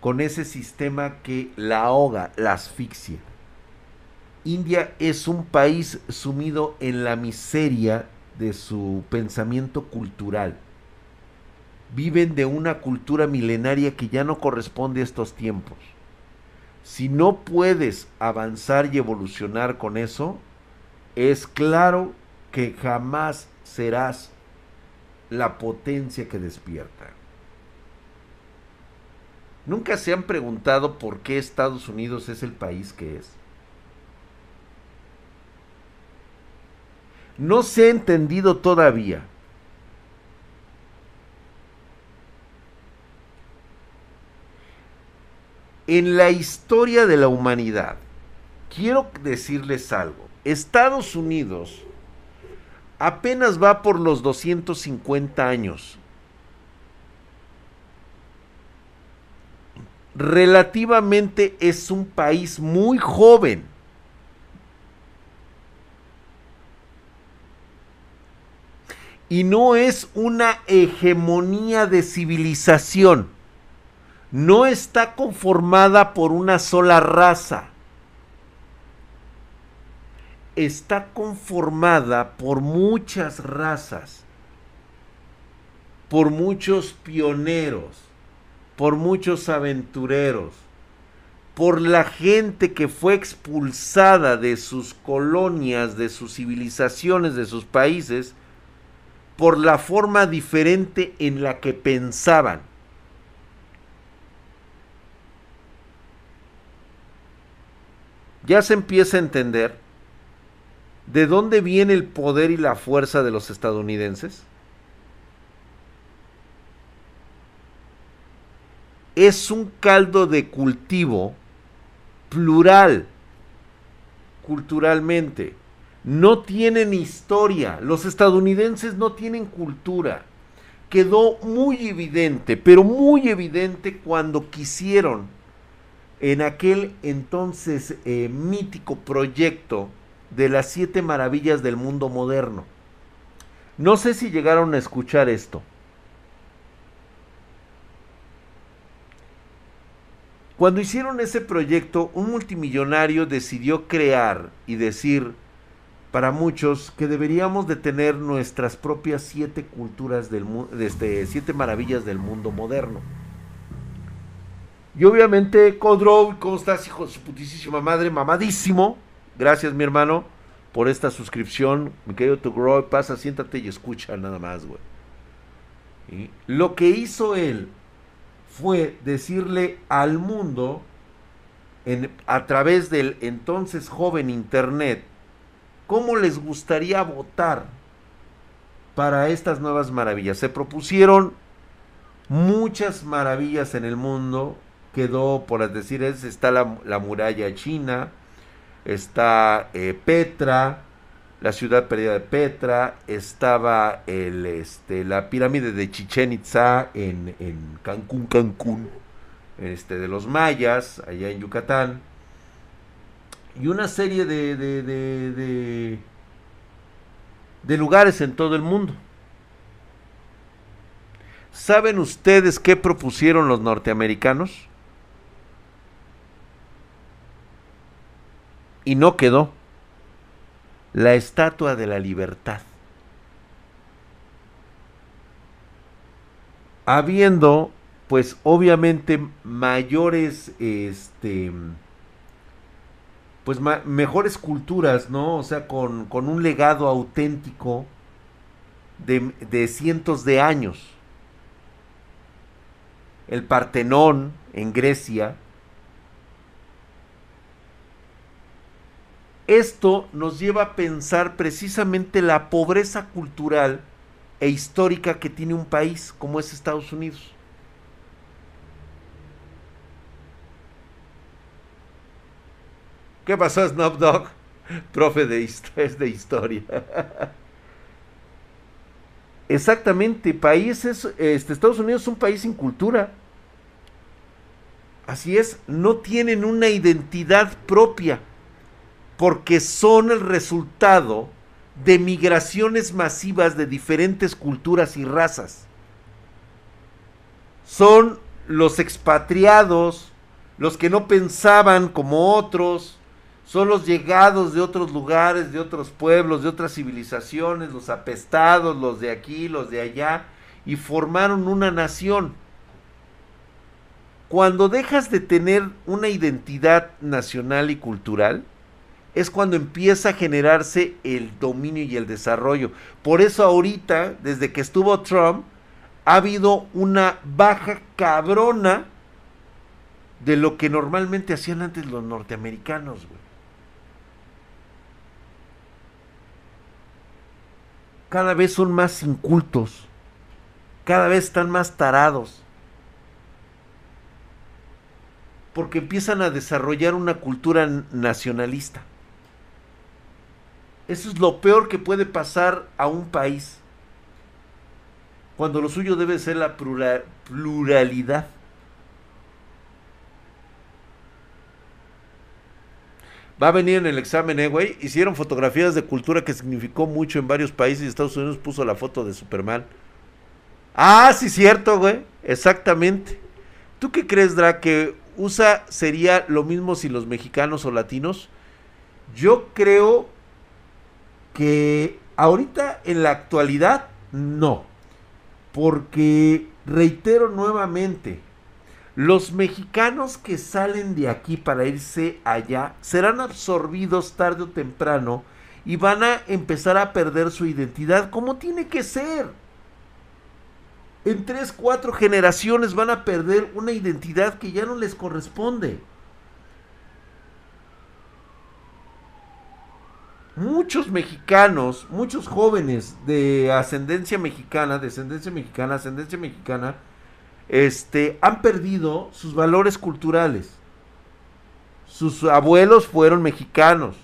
con ese sistema que la ahoga, la asfixia. India es un país sumido en la miseria de su pensamiento cultural. Viven de una cultura milenaria que ya no corresponde a estos tiempos. Si no puedes avanzar y evolucionar con eso, es claro que jamás serás la potencia que despierta. ¿Nunca se han preguntado por qué Estados Unidos es el país que es? No se ha entendido todavía. En la historia de la humanidad, quiero decirles algo. Estados Unidos apenas va por los 250 años relativamente es un país muy joven. Y no es una hegemonía de civilización. No está conformada por una sola raza. Está conformada por muchas razas. Por muchos pioneros por muchos aventureros, por la gente que fue expulsada de sus colonias, de sus civilizaciones, de sus países, por la forma diferente en la que pensaban. Ya se empieza a entender de dónde viene el poder y la fuerza de los estadounidenses. es un caldo de cultivo plural culturalmente. No tienen historia. Los estadounidenses no tienen cultura. Quedó muy evidente, pero muy evidente cuando quisieron en aquel entonces eh, mítico proyecto de las siete maravillas del mundo moderno. No sé si llegaron a escuchar esto. Cuando hicieron ese proyecto, un multimillonario decidió crear y decir para muchos que deberíamos de tener nuestras propias siete culturas del este, siete maravillas del mundo moderno. Y obviamente, Codrow, ¿cómo estás, hijo de su putísima madre? Mamadísimo. Gracias, mi hermano, por esta suscripción. Mi querido Grow, pasa, siéntate y escucha nada más, güey. Lo que hizo él fue decirle al mundo, a través del entonces joven Internet, cómo les gustaría votar para estas nuevas maravillas. Se propusieron muchas maravillas en el mundo. Quedó, por decir, está la, muralla china, está eh, Petra, la ciudad perdida de Petra, estaba el, este, la pirámide de Chichen Itza en, en Cancún, Cancún, este, de los mayas, allá en Yucatán, y una serie de, de, de, de, lugares en todo el mundo. ¿Saben ustedes qué propusieron los norteamericanos? Y no quedó la estatua de la libertad. Habiendo, pues obviamente, mayores este, pues mejores culturas, ¿no? O sea, con, con un legado auténtico de, de, cientos de años. El Partenón en Grecia. Esto nos lleva a pensar precisamente la pobreza cultural e histórica que tiene un país como es Estados Unidos. ¿Qué pasó, Snoop Dogg? Profe de, de historia. Exactamente, países, este, Estados Unidos es un país sin cultura. Así es, no tienen una identidad propia, porque son el resultado de migraciones masivas de diferentes culturas y razas. Son los expatriados, los que no pensaban como otros, son los llegados de otros lugares, de otros pueblos, de otras civilizaciones, los apestados, los de aquí, los de allá, y formaron una nación. Cuando dejas de tener una identidad nacional y cultural, es cuando empieza a generarse el dominio y el desarrollo. Por eso ahorita, desde que estuvo Trump, ha habido una baja cabrona de lo que normalmente hacían antes los norteamericanos, güey. Cada vez son más incultos, cada vez están más tarados, porque empiezan a desarrollar una cultura nacionalista. Eso es lo peor que puede pasar a un país, cuando lo suyo debe ser la pluralidad. Va a venir en el examen, eh, güey. Hicieron fotografías de cultura que significó mucho en varios países y Estados Unidos puso la foto de Superman. Ah, sí, cierto, güey. Exactamente. ¿Tú qué crees, Dra? ¿Que USA sería lo mismo si los mexicanos o latinos? Yo creo que ahorita en la actualidad no. Porque, reitero nuevamente, los mexicanos que salen de aquí para irse allá serán absorbidos tarde o temprano y van a empezar a perder su identidad como tiene que ser. En tres, cuatro generaciones van a perder una identidad que ya no les corresponde. Muchos mexicanos, muchos jóvenes de ascendencia mexicana, descendencia mexicana, ascendencia mexicana, este, han perdido sus valores culturales. Sus abuelos fueron mexicanos.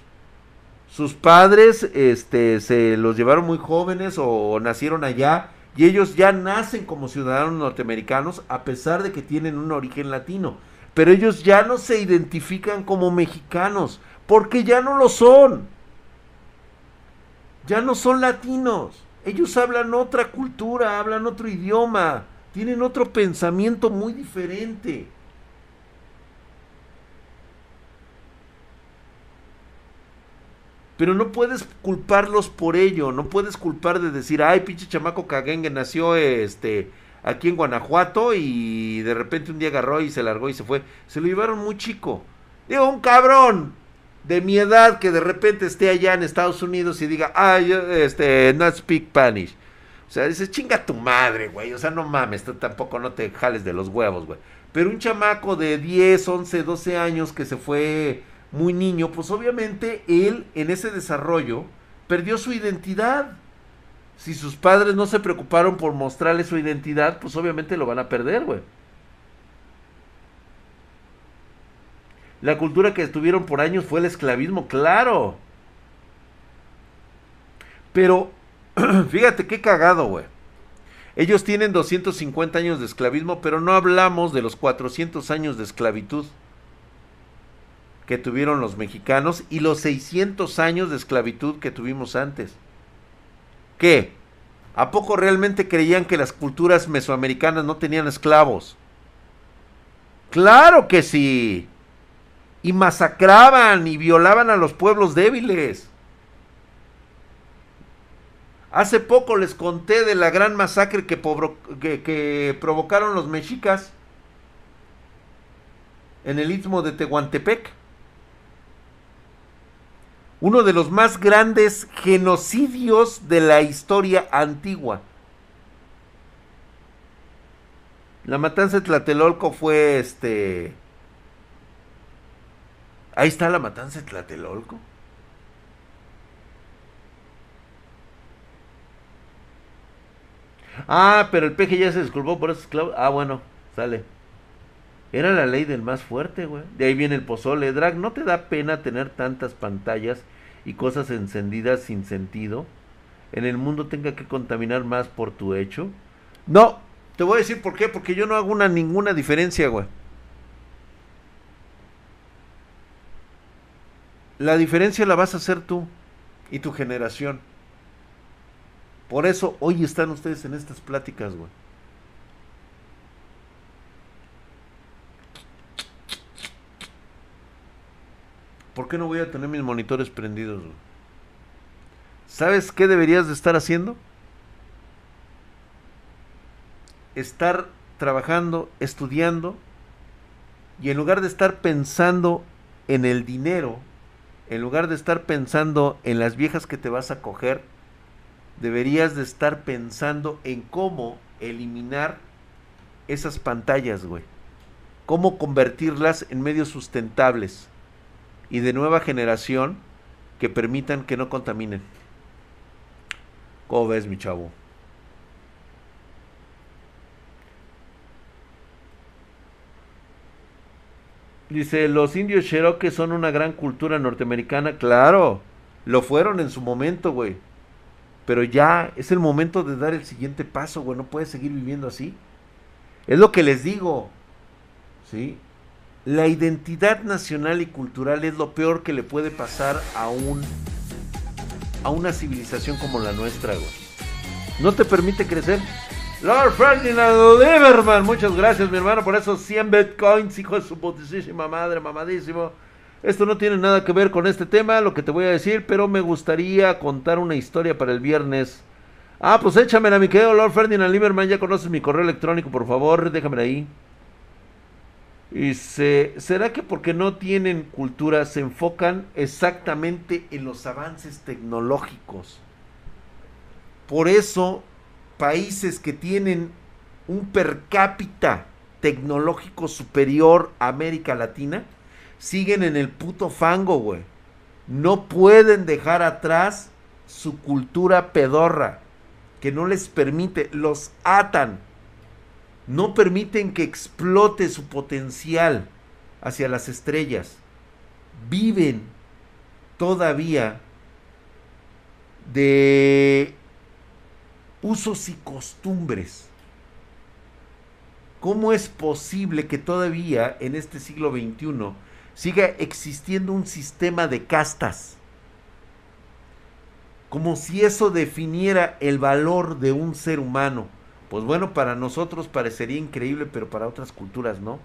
Sus padres este, se los llevaron muy jóvenes o nacieron allá y ellos ya nacen como ciudadanos norteamericanos a pesar de que tienen un origen latino. Pero ellos ya no se identifican como mexicanos porque ya no lo son. Ya no son latinos. Ellos hablan otra cultura, hablan otro idioma tienen otro pensamiento muy diferente. Pero no puedes culparlos por ello, no puedes culpar de decir, ay, pinche chamaco caguengue nació este aquí en Guanajuato y de repente un día agarró y se largó y se fue. Se lo llevaron muy chico. Digo, un cabrón de mi edad que de repente esté allá en Estados Unidos y diga, ay, este, not speak Spanish. O sea, dices, chinga tu madre, güey. O sea, no mames, tú tampoco no te jales de los huevos, güey. Pero un chamaco de 10, 11, 12 años que se fue muy niño, pues obviamente él en ese desarrollo perdió su identidad. Si sus padres no se preocuparon por mostrarle su identidad, pues obviamente lo van a perder, güey. La cultura que estuvieron por años fue el esclavismo, claro. Pero Fíjate qué cagado, güey. Ellos tienen 250 años de esclavismo, pero no hablamos de los 400 años de esclavitud que tuvieron los mexicanos y los 600 años de esclavitud que tuvimos antes. ¿Qué? ¿A poco realmente creían que las culturas mesoamericanas no tenían esclavos? Claro que sí. Y masacraban y violaban a los pueblos débiles. Hace poco les conté de la gran masacre que, que, provocaron los mexicas en el istmo de Tehuantepec. Uno de los más grandes genocidios de la historia antigua. La matanza de Tlatelolco fue este. Ahí está la matanza de Tlatelolco. Ah, pero el peje ya se disculpó por esos clavos. Ah, bueno, sale. Era la ley del más fuerte, güey. De ahí viene el pozole. Drag, ¿no te da pena tener tantas pantallas y cosas encendidas sin sentido? ¿En el mundo tenga que contaminar más por tu hecho? No, te voy a decir por qué. Porque yo no hago una, ninguna diferencia, güey. La diferencia la vas a hacer tú y tu generación. Por eso hoy están ustedes en estas pláticas, güey. ¿Por qué no voy a tener mis monitores prendidos? Güey? ¿Sabes qué deberías de estar haciendo? Estar trabajando, estudiando y en lugar de estar pensando en el dinero, en lugar de estar pensando en las viejas que te vas a coger, deberías de estar pensando en cómo eliminar esas pantallas, güey. Cómo convertirlas en medios sustentables y de nueva generación que permitan que no contaminen. ¿Cómo ves, mi chavo? Dice, los indios Cherokee son una gran cultura norteamericana. Claro, lo fueron en su momento, güey. Pero ya es el momento de dar el siguiente paso, güey. No puedes seguir viviendo así. Es lo que les digo. ¿Sí? La identidad nacional y cultural es lo peor que le puede pasar a un a una civilización como la nuestra, güey. No te permite crecer. Lord Ferdinand Lieberman, muchas gracias, mi hermano, por esos 100 bitcoins, hijo de su putísima madre, mamadísimo. Esto no tiene nada que ver con este tema, lo que te voy a decir, pero me gustaría contar una historia para el viernes. Ah, pues échamela, mi querido Lord Ferdinand Lieberman. Ya conoces mi correo electrónico, por favor, déjamela ahí. Dice, ¿será que porque no tienen cultura se enfocan exactamente en los avances tecnológicos? Por eso, países que tienen un per cápita tecnológico superior a América Latina, siguen en el puto fango, güey. No pueden dejar atrás su cultura pedorra, que no les permite, los atan. No permiten que explote su potencial hacia las estrellas. Viven todavía de usos y costumbres. ¿Cómo es posible que todavía en este siglo XXI siga existiendo un sistema de castas. Como si eso definiera el valor de un ser humano. Pues bueno, para nosotros parecería increíble, pero para otras culturas no.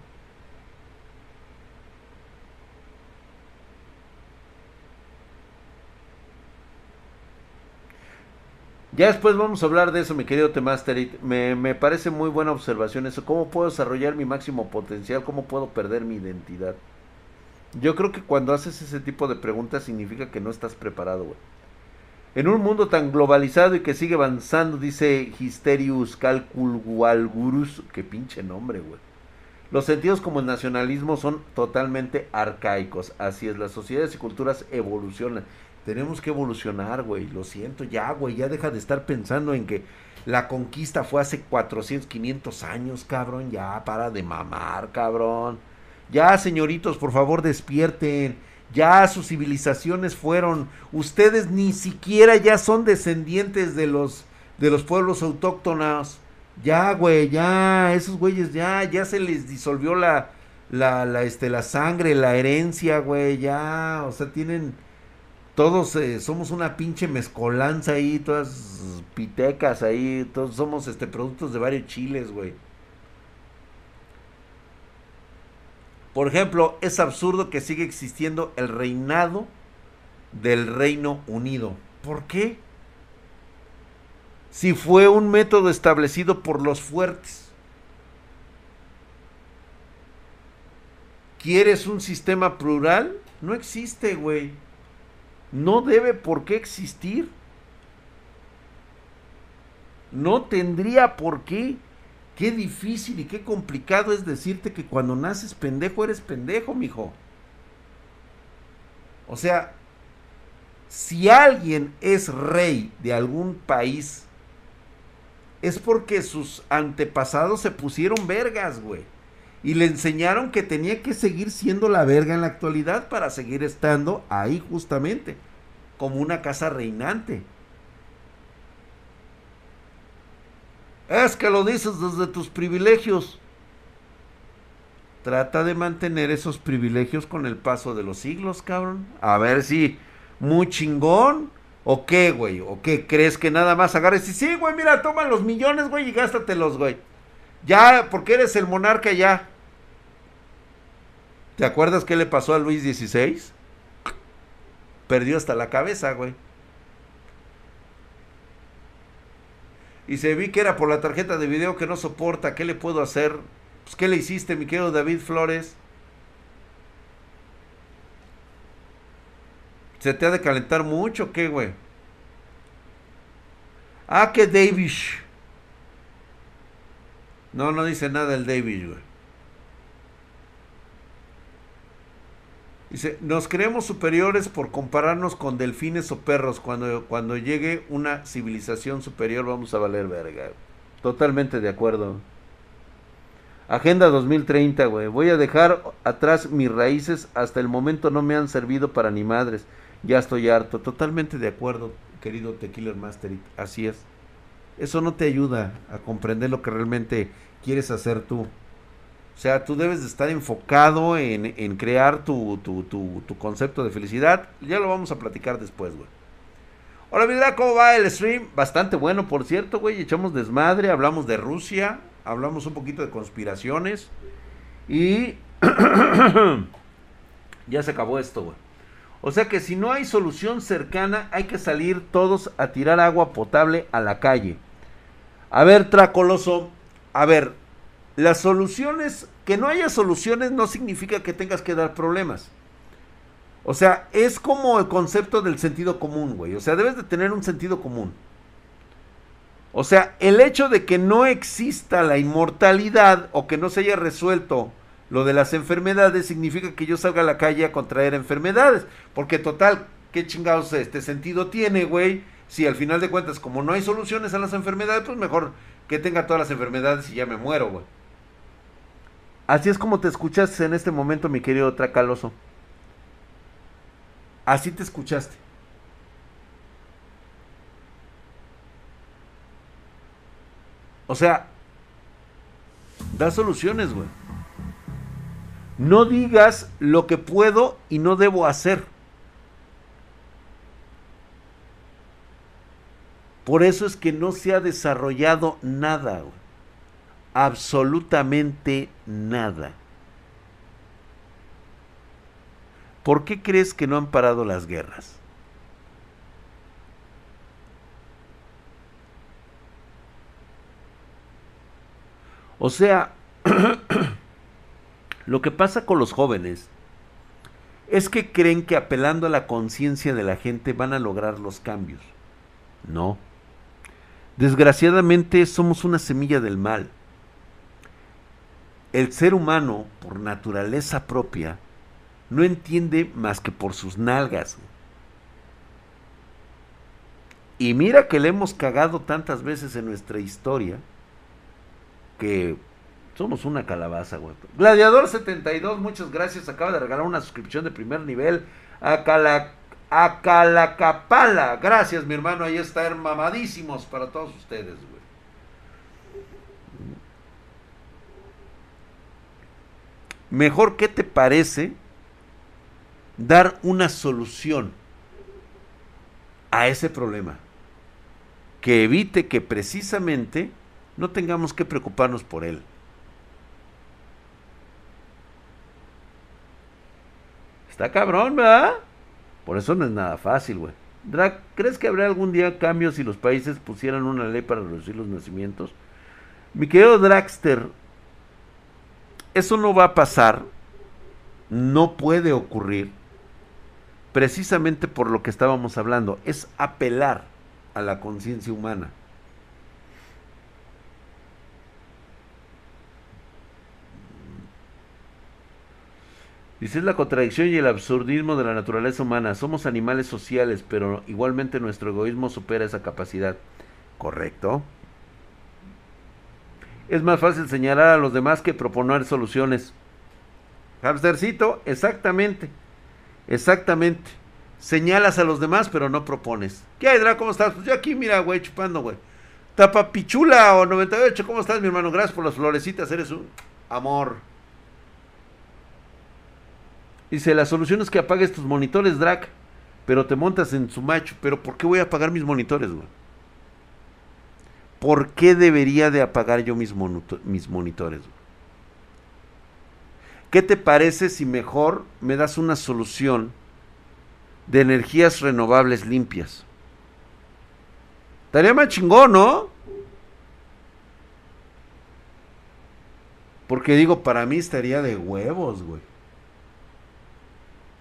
Ya después vamos a hablar de eso, mi querido Temasterit. Me, me parece muy buena observación eso. ¿Cómo puedo desarrollar mi máximo potencial? ¿Cómo puedo perder mi identidad? Yo creo que cuando haces ese tipo de preguntas significa que no estás preparado, güey. En un mundo tan globalizado y que sigue avanzando, dice Histerius Calculgualgurus, qué pinche nombre, güey. Los sentidos como el nacionalismo son totalmente arcaicos. Así es, las sociedades y culturas evolucionan. Tenemos que evolucionar, güey. Lo siento, ya, güey. Ya deja de estar pensando en que la conquista fue hace 400, 500 años, cabrón. Ya, para de mamar, cabrón. Ya, señoritos, por favor, despierten. Ya sus civilizaciones fueron. Ustedes ni siquiera ya son descendientes de los de los pueblos autóctonos. Ya, güey, ya, esos güeyes ya, ya se les disolvió la, la, este, la sangre, la herencia, güey, ya, o sea, tienen, todos eh, somos una pinche mezcolanza ahí, todas pitecas ahí, todos somos, este, productos de varios chiles, güey. Por ejemplo, es absurdo que siga existiendo el reinado del Reino Unido. ¿Por qué? Si fue un método establecido por los fuertes. ¿Quieres un sistema plural? No existe, güey. no debe por qué existir. No tendría por qué. Qué difícil y qué complicado es decirte que cuando naces pendejo eres pendejo, mijo. O sea, si alguien es rey de algún país, es porque sus antepasados se pusieron vergas, güey. Y le enseñaron que tenía que seguir siendo la verga en la actualidad para seguir estando ahí justamente, como una casa reinante. Es que lo dices desde tus privilegios. Trata de mantener esos privilegios con el paso de los siglos, cabrón. A ver si muy chingón. ¿O qué, güey? ¿O qué crees que nada más agarres y sí, güey, mira, toma los millones, güey, y gástatelos, güey. Ya, porque eres el monarca ya. ¿Te acuerdas qué le pasó a Luis XVI? Perdió hasta la cabeza, güey. Y se vi que era por la tarjeta de video que no soporta. ¿Qué le puedo hacer? Pues, ¿qué le hiciste, mi querido David Flores? ¿Se te ha de calentar mucho qué, güey? Ah, que Davis. No, no dice nada el Davis, güey. Dice, nos creemos superiores por compararnos con delfines o perros. Cuando, cuando llegue una civilización superior vamos a valer verga. Totalmente de acuerdo. Agenda 2030, güey. Voy a dejar atrás mis raíces. Hasta el momento no me han servido para ni madres. Ya estoy harto. Totalmente de acuerdo, querido Tequila Master. Así es. Eso no te ayuda a comprender lo que realmente quieres hacer tú. O sea, tú debes de estar enfocado en, crear tu, concepto de felicidad. Ya lo vamos a platicar después, güey. Hola, mira ¿cómo va el stream? Bastante bueno, por cierto, güey. Echamos desmadre, hablamos de Rusia, hablamos un poquito de conspiraciones. Y ya se acabó esto, güey. O sea que si no hay solución cercana, hay que salir todos a tirar agua potable a la calle. A ver, Tracoloso, a ver, las soluciones, que no haya soluciones no significa que tengas que dar problemas. O sea, es como el concepto del sentido común, güey. O sea, debes de tener un sentido común. O sea, el hecho de que no exista la inmortalidad o que no se haya resuelto lo de las enfermedades significa que yo salga a la calle a contraer enfermedades. Porque total, ¿qué chingados este sentido tiene, güey? Si al final de cuentas, como no hay soluciones a las enfermedades, pues mejor que tenga todas las enfermedades y ya me muero, güey. Así es como te escuchas en este momento, mi querido Tracaloso. Así te escuchaste. O sea, da soluciones, güey. No digas lo que puedo y no debo hacer. Por eso es que no se ha desarrollado nada, güey absolutamente nada. ¿Por qué crees que no han parado las guerras? O sea, lo que pasa con los jóvenes es que creen que apelando a la conciencia de la gente van a lograr los cambios. No. Desgraciadamente somos una semilla del mal el ser humano, por naturaleza propia, no entiende más que por sus nalgas. Y mira que le hemos cagado tantas veces en nuestra historia que somos una calabaza, güey. Gladiador 72, muchas gracias. Acaba de regalar una suscripción de primer nivel a, a Calacapala. Gracias, mi hermano. Ahí está, mamadísimos para todos ustedes, güey. Mejor, ¿qué te parece dar una solución a ese problema? Que evite que precisamente no tengamos que preocuparnos por él. Está cabrón, ¿verdad? Por eso no es nada fácil, güey. Drag, ¿crees que habrá algún día cambios si los países pusieran una ley para reducir los nacimientos? Mi querido Dragster, eso no va a pasar, no puede ocurrir, precisamente por lo que estábamos hablando, es apelar a la conciencia humana. Dice, es la contradicción y el absurdismo de la naturaleza humana. Somos animales sociales, pero igualmente nuestro egoísmo supera esa capacidad. ¿Correcto? Es más fácil señalar a los demás que proponer soluciones. Hamstercito, exactamente. Exactamente. Señalas a los demás, pero no propones. ¿Qué hay, Dra? ¿Cómo estás? Pues yo aquí, mira, güey, chupando, güey. Tapa Pichula o 98, ¿cómo estás, mi hermano? Gracias por las florecitas, eres un amor. Dice, la solución es que apagues tus monitores, Drac, pero te montas en su macho. Pero ¿por qué voy a apagar mis monitores, güey? ¿Por qué debería de apagar yo mis, monitores? ¿Qué te parece si mejor me das una solución de energías renovables limpias? Estaría más chingón, ¿no? Porque digo, para mí estaría de huevos, güey.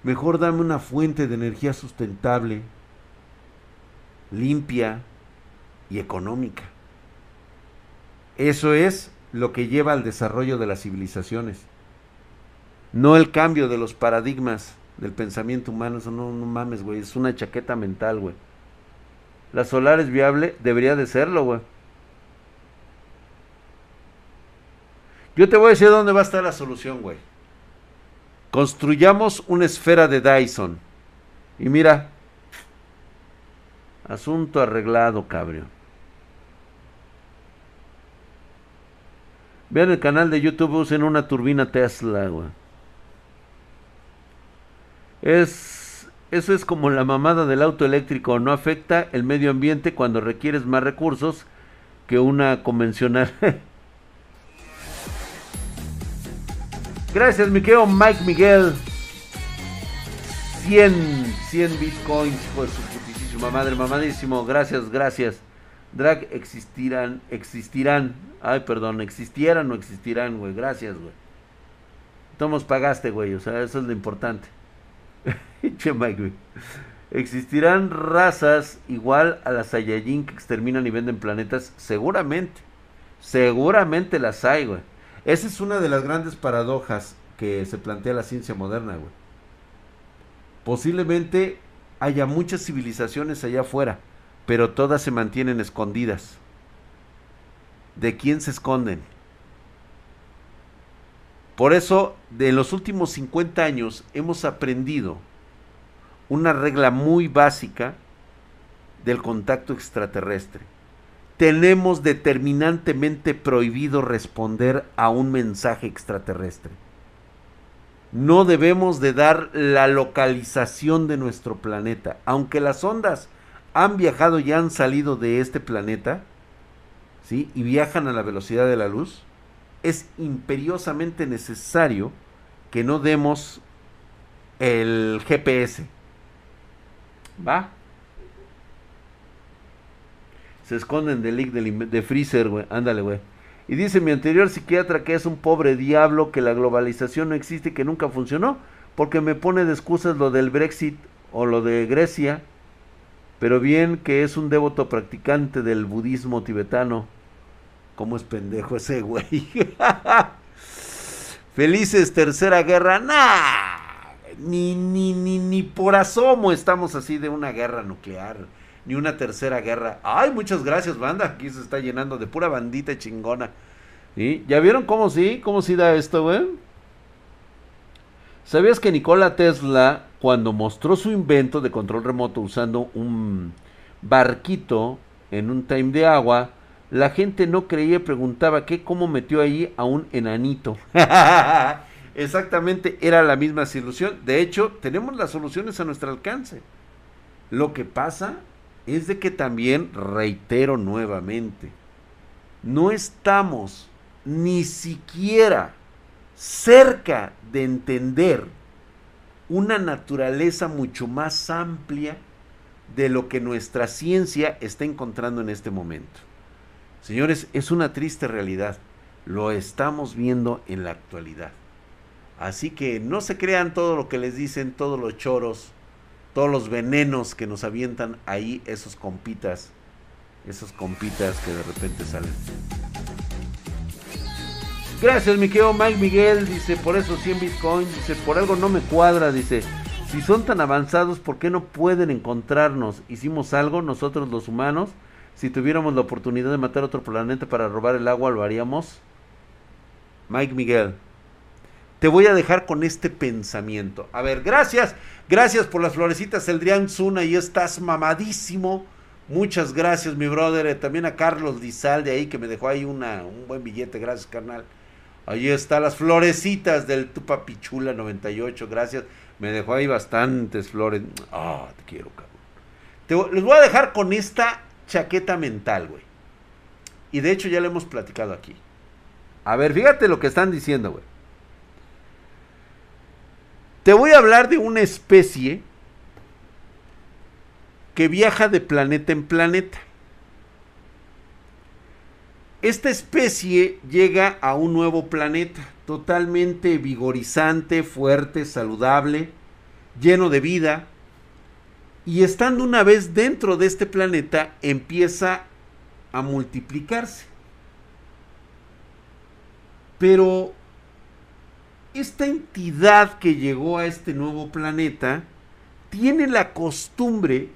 Mejor dame una fuente de energía sustentable, limpia y económica. Eso es lo que lleva al desarrollo de las civilizaciones. No el cambio de los paradigmas del pensamiento humano. Eso no, no mames, güey. Es una chaqueta mental, güey. La solar es viable, debería de serlo, güey. Yo te voy a decir dónde va a estar la solución, güey. Construyamos una esfera de Dyson. Y mira, asunto arreglado, cabrón. Vean el canal de YouTube, usen una turbina Tesla, güey. Es, eso es como la mamada del auto eléctrico, no afecta el medio ambiente cuando requieres más recursos que una convencional. Gracias, mi Mike Miguel. 100, 100 bitcoins, por su putísima madre, mamadísimo. Gracias, gracias. Drag existirán, existirán. Ay, perdón, existieran o existirán, güey. Gracias, güey. Tomos pagaste, güey. O sea, eso es lo importante. che, güey. ¿Existirán razas igual a las Saiyajin que exterminan y venden planetas? Seguramente. Seguramente las hay, güey. Esa es una de las grandes paradojas que se plantea la ciencia moderna, güey. Posiblemente haya muchas civilizaciones allá afuera, pero todas se mantienen escondidas. ¿De quién se esconden? Por eso, de los últimos 50 años hemos aprendido una regla muy básica del contacto extraterrestre tenemos determinantemente prohibido responder a un mensaje extraterrestre. No debemos de dar la localización de nuestro planeta. Aunque las ondas han viajado y han salido de este planeta, ¿sí? Y viajan a la velocidad de la luz, es imperiosamente necesario que no demos el GPS. ¿Va? Se esconden del leak de Freezer, güey. Ándale, güey. Y dice mi anterior psiquiatra que es un pobre diablo, que la globalización no existe, que nunca funcionó, porque me pone de excusas lo del Brexit o lo de Grecia, pero bien que es un devoto practicante del budismo tibetano. ¿Cómo es pendejo ese güey? Felices tercera guerra, nah. Ni, ni, ni, ni por asomo estamos así de una guerra nuclear ni una tercera guerra. Ay, muchas gracias, banda. Aquí se está llenando de pura bandita chingona. ¿Sí? ¿Ya vieron cómo sí? ¿Cómo sí da esto, güey? ¿Sabías que Nikola Tesla, cuando mostró su invento de control remoto usando un barquito en un time de agua, la gente no creía y preguntaba qué, cómo metió ahí a un enanito. Exactamente, era la misma solución. De hecho, tenemos las soluciones a nuestro alcance. Lo que pasa es de que también, reitero nuevamente, no estamos ni siquiera cerca de entender una naturaleza mucho más amplia de lo que nuestra ciencia está encontrando en este momento. Señores, es una triste realidad. Lo estamos viendo en la actualidad. Así que no se crean todo lo que les dicen todos los choros todos los venenos que nos avientan ahí esos compitas, esos compitas que de repente salen. Gracias, mi querido Mike Miguel. Dice, por eso 100 Bitcoin. Dice, por algo no me cuadra. Dice, si son tan avanzados, ¿por qué no pueden encontrarnos? Hicimos algo nosotros los humanos. Si tuviéramos la oportunidad de matar otro planeta para robar el agua, ¿lo haríamos? Mike Miguel. Te voy a dejar con este pensamiento. A ver, gracias. Gracias por las florecitas, Eldrián Zuna. Y estás mamadísimo. Muchas gracias, mi brother. Eh, también a Carlos Lizal de ahí que me dejó ahí una, un buen billete. Gracias, carnal. Ahí está las florecitas del Tupapichula 98. Gracias. Me dejó ahí bastantes flores. Ah, te quiero, cabrón. les voy a dejar con esta chaqueta mental, güey. Y de hecho ya lo hemos platicado aquí. A ver, fíjate lo que están diciendo, güey. Te voy a hablar de una especie que viaja de planeta en planeta. Esta especie llega a un nuevo planeta, totalmente vigorizante, fuerte, saludable, lleno de vida. Y estando una vez dentro de este planeta, empieza a multiplicarse. Pero esta entidad que llegó a este nuevo planeta tiene la costumbre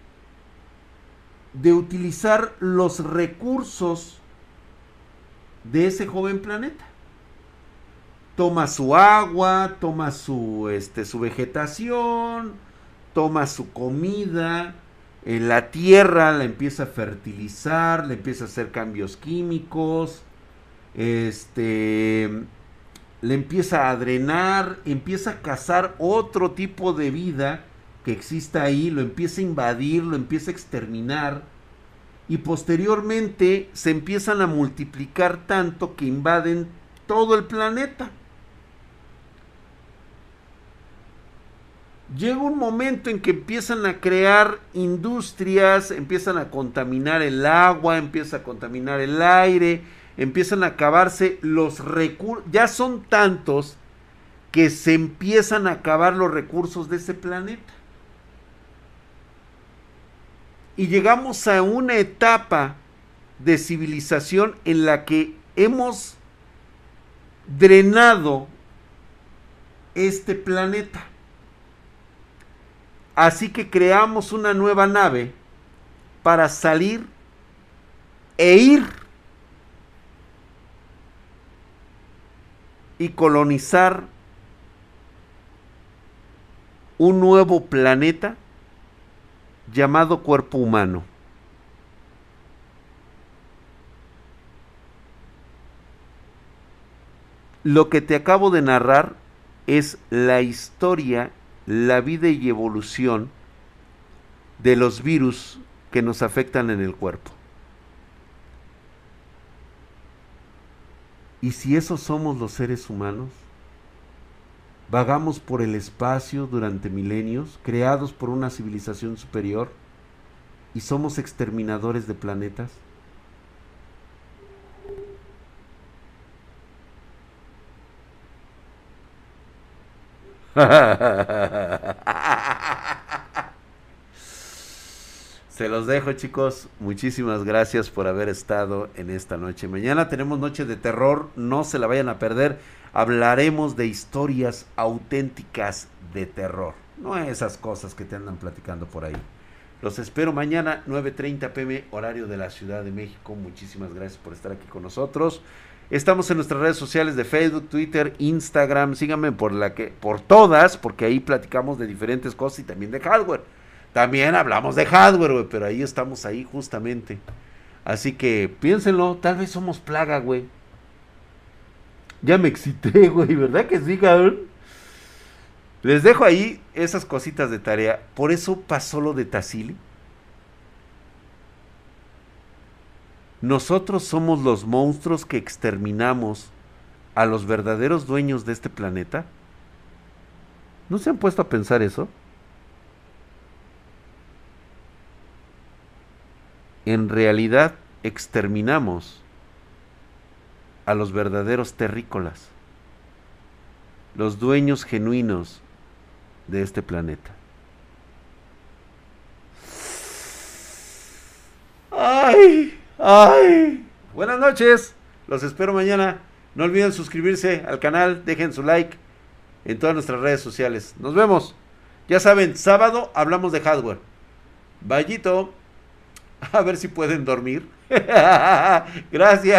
de utilizar los recursos de ese joven planeta. Toma su agua, toma su, este, su vegetación, toma su comida, en la tierra la empieza a fertilizar, le empieza a hacer cambios químicos, este, le empieza a drenar, empieza a cazar otro tipo de vida que exista ahí, lo empieza a invadir, lo empieza a exterminar y posteriormente se empiezan a multiplicar tanto que invaden todo el planeta. Llega un momento en que empiezan a crear industrias, empiezan a contaminar el agua, empieza a contaminar el aire, empiezan a acabarse los recursos, ya son tantos que se empiezan a acabar los recursos de ese planeta y llegamos a una etapa de civilización en la que hemos drenado este planeta. Así que creamos una nueva nave para salir e ir y colonizar un nuevo planeta llamado cuerpo humano. Lo que te acabo de narrar es la historia, la vida y evolución de los virus que nos afectan en el cuerpo. ¿Y si esos somos los seres humanos? Vagamos por el espacio durante milenios, creados por una civilización superior, y somos exterminadores de planetas. Se los dejo chicos, muchísimas gracias por haber estado en esta noche. Mañana tenemos noche de terror, no se la vayan a perder hablaremos de historias auténticas de terror, no esas cosas que te andan platicando por ahí. Los espero mañana 9.30 pm horario de la Ciudad de México. Muchísimas gracias por estar aquí con nosotros. Estamos en nuestras redes sociales de Facebook, Twitter, Instagram. Síganme por la que por todas, porque ahí platicamos de diferentes cosas y también de hardware. También hablamos de hardware, pero ahí estamos ahí justamente. Así que piénsenlo, tal vez somos plaga, güey. Ya me excité, güey, ¿verdad que sí, cabrón? Les dejo ahí esas cositas de tarea. Por eso pasó lo de Tassili. Nosotros somos los monstruos que exterminamos a los verdaderos dueños de este planeta. ¿No se han puesto a pensar eso? En realidad exterminamos a los verdaderos terrícolas, los dueños genuinos de este planeta. ¡Ay! ¡Ay! Buenas noches, los espero mañana. No olviden suscribirse al canal, dejen su like en todas nuestras redes sociales. Nos vemos. Ya saben, sábado hablamos de hardware. Vallito, a ver si pueden dormir. Gracias.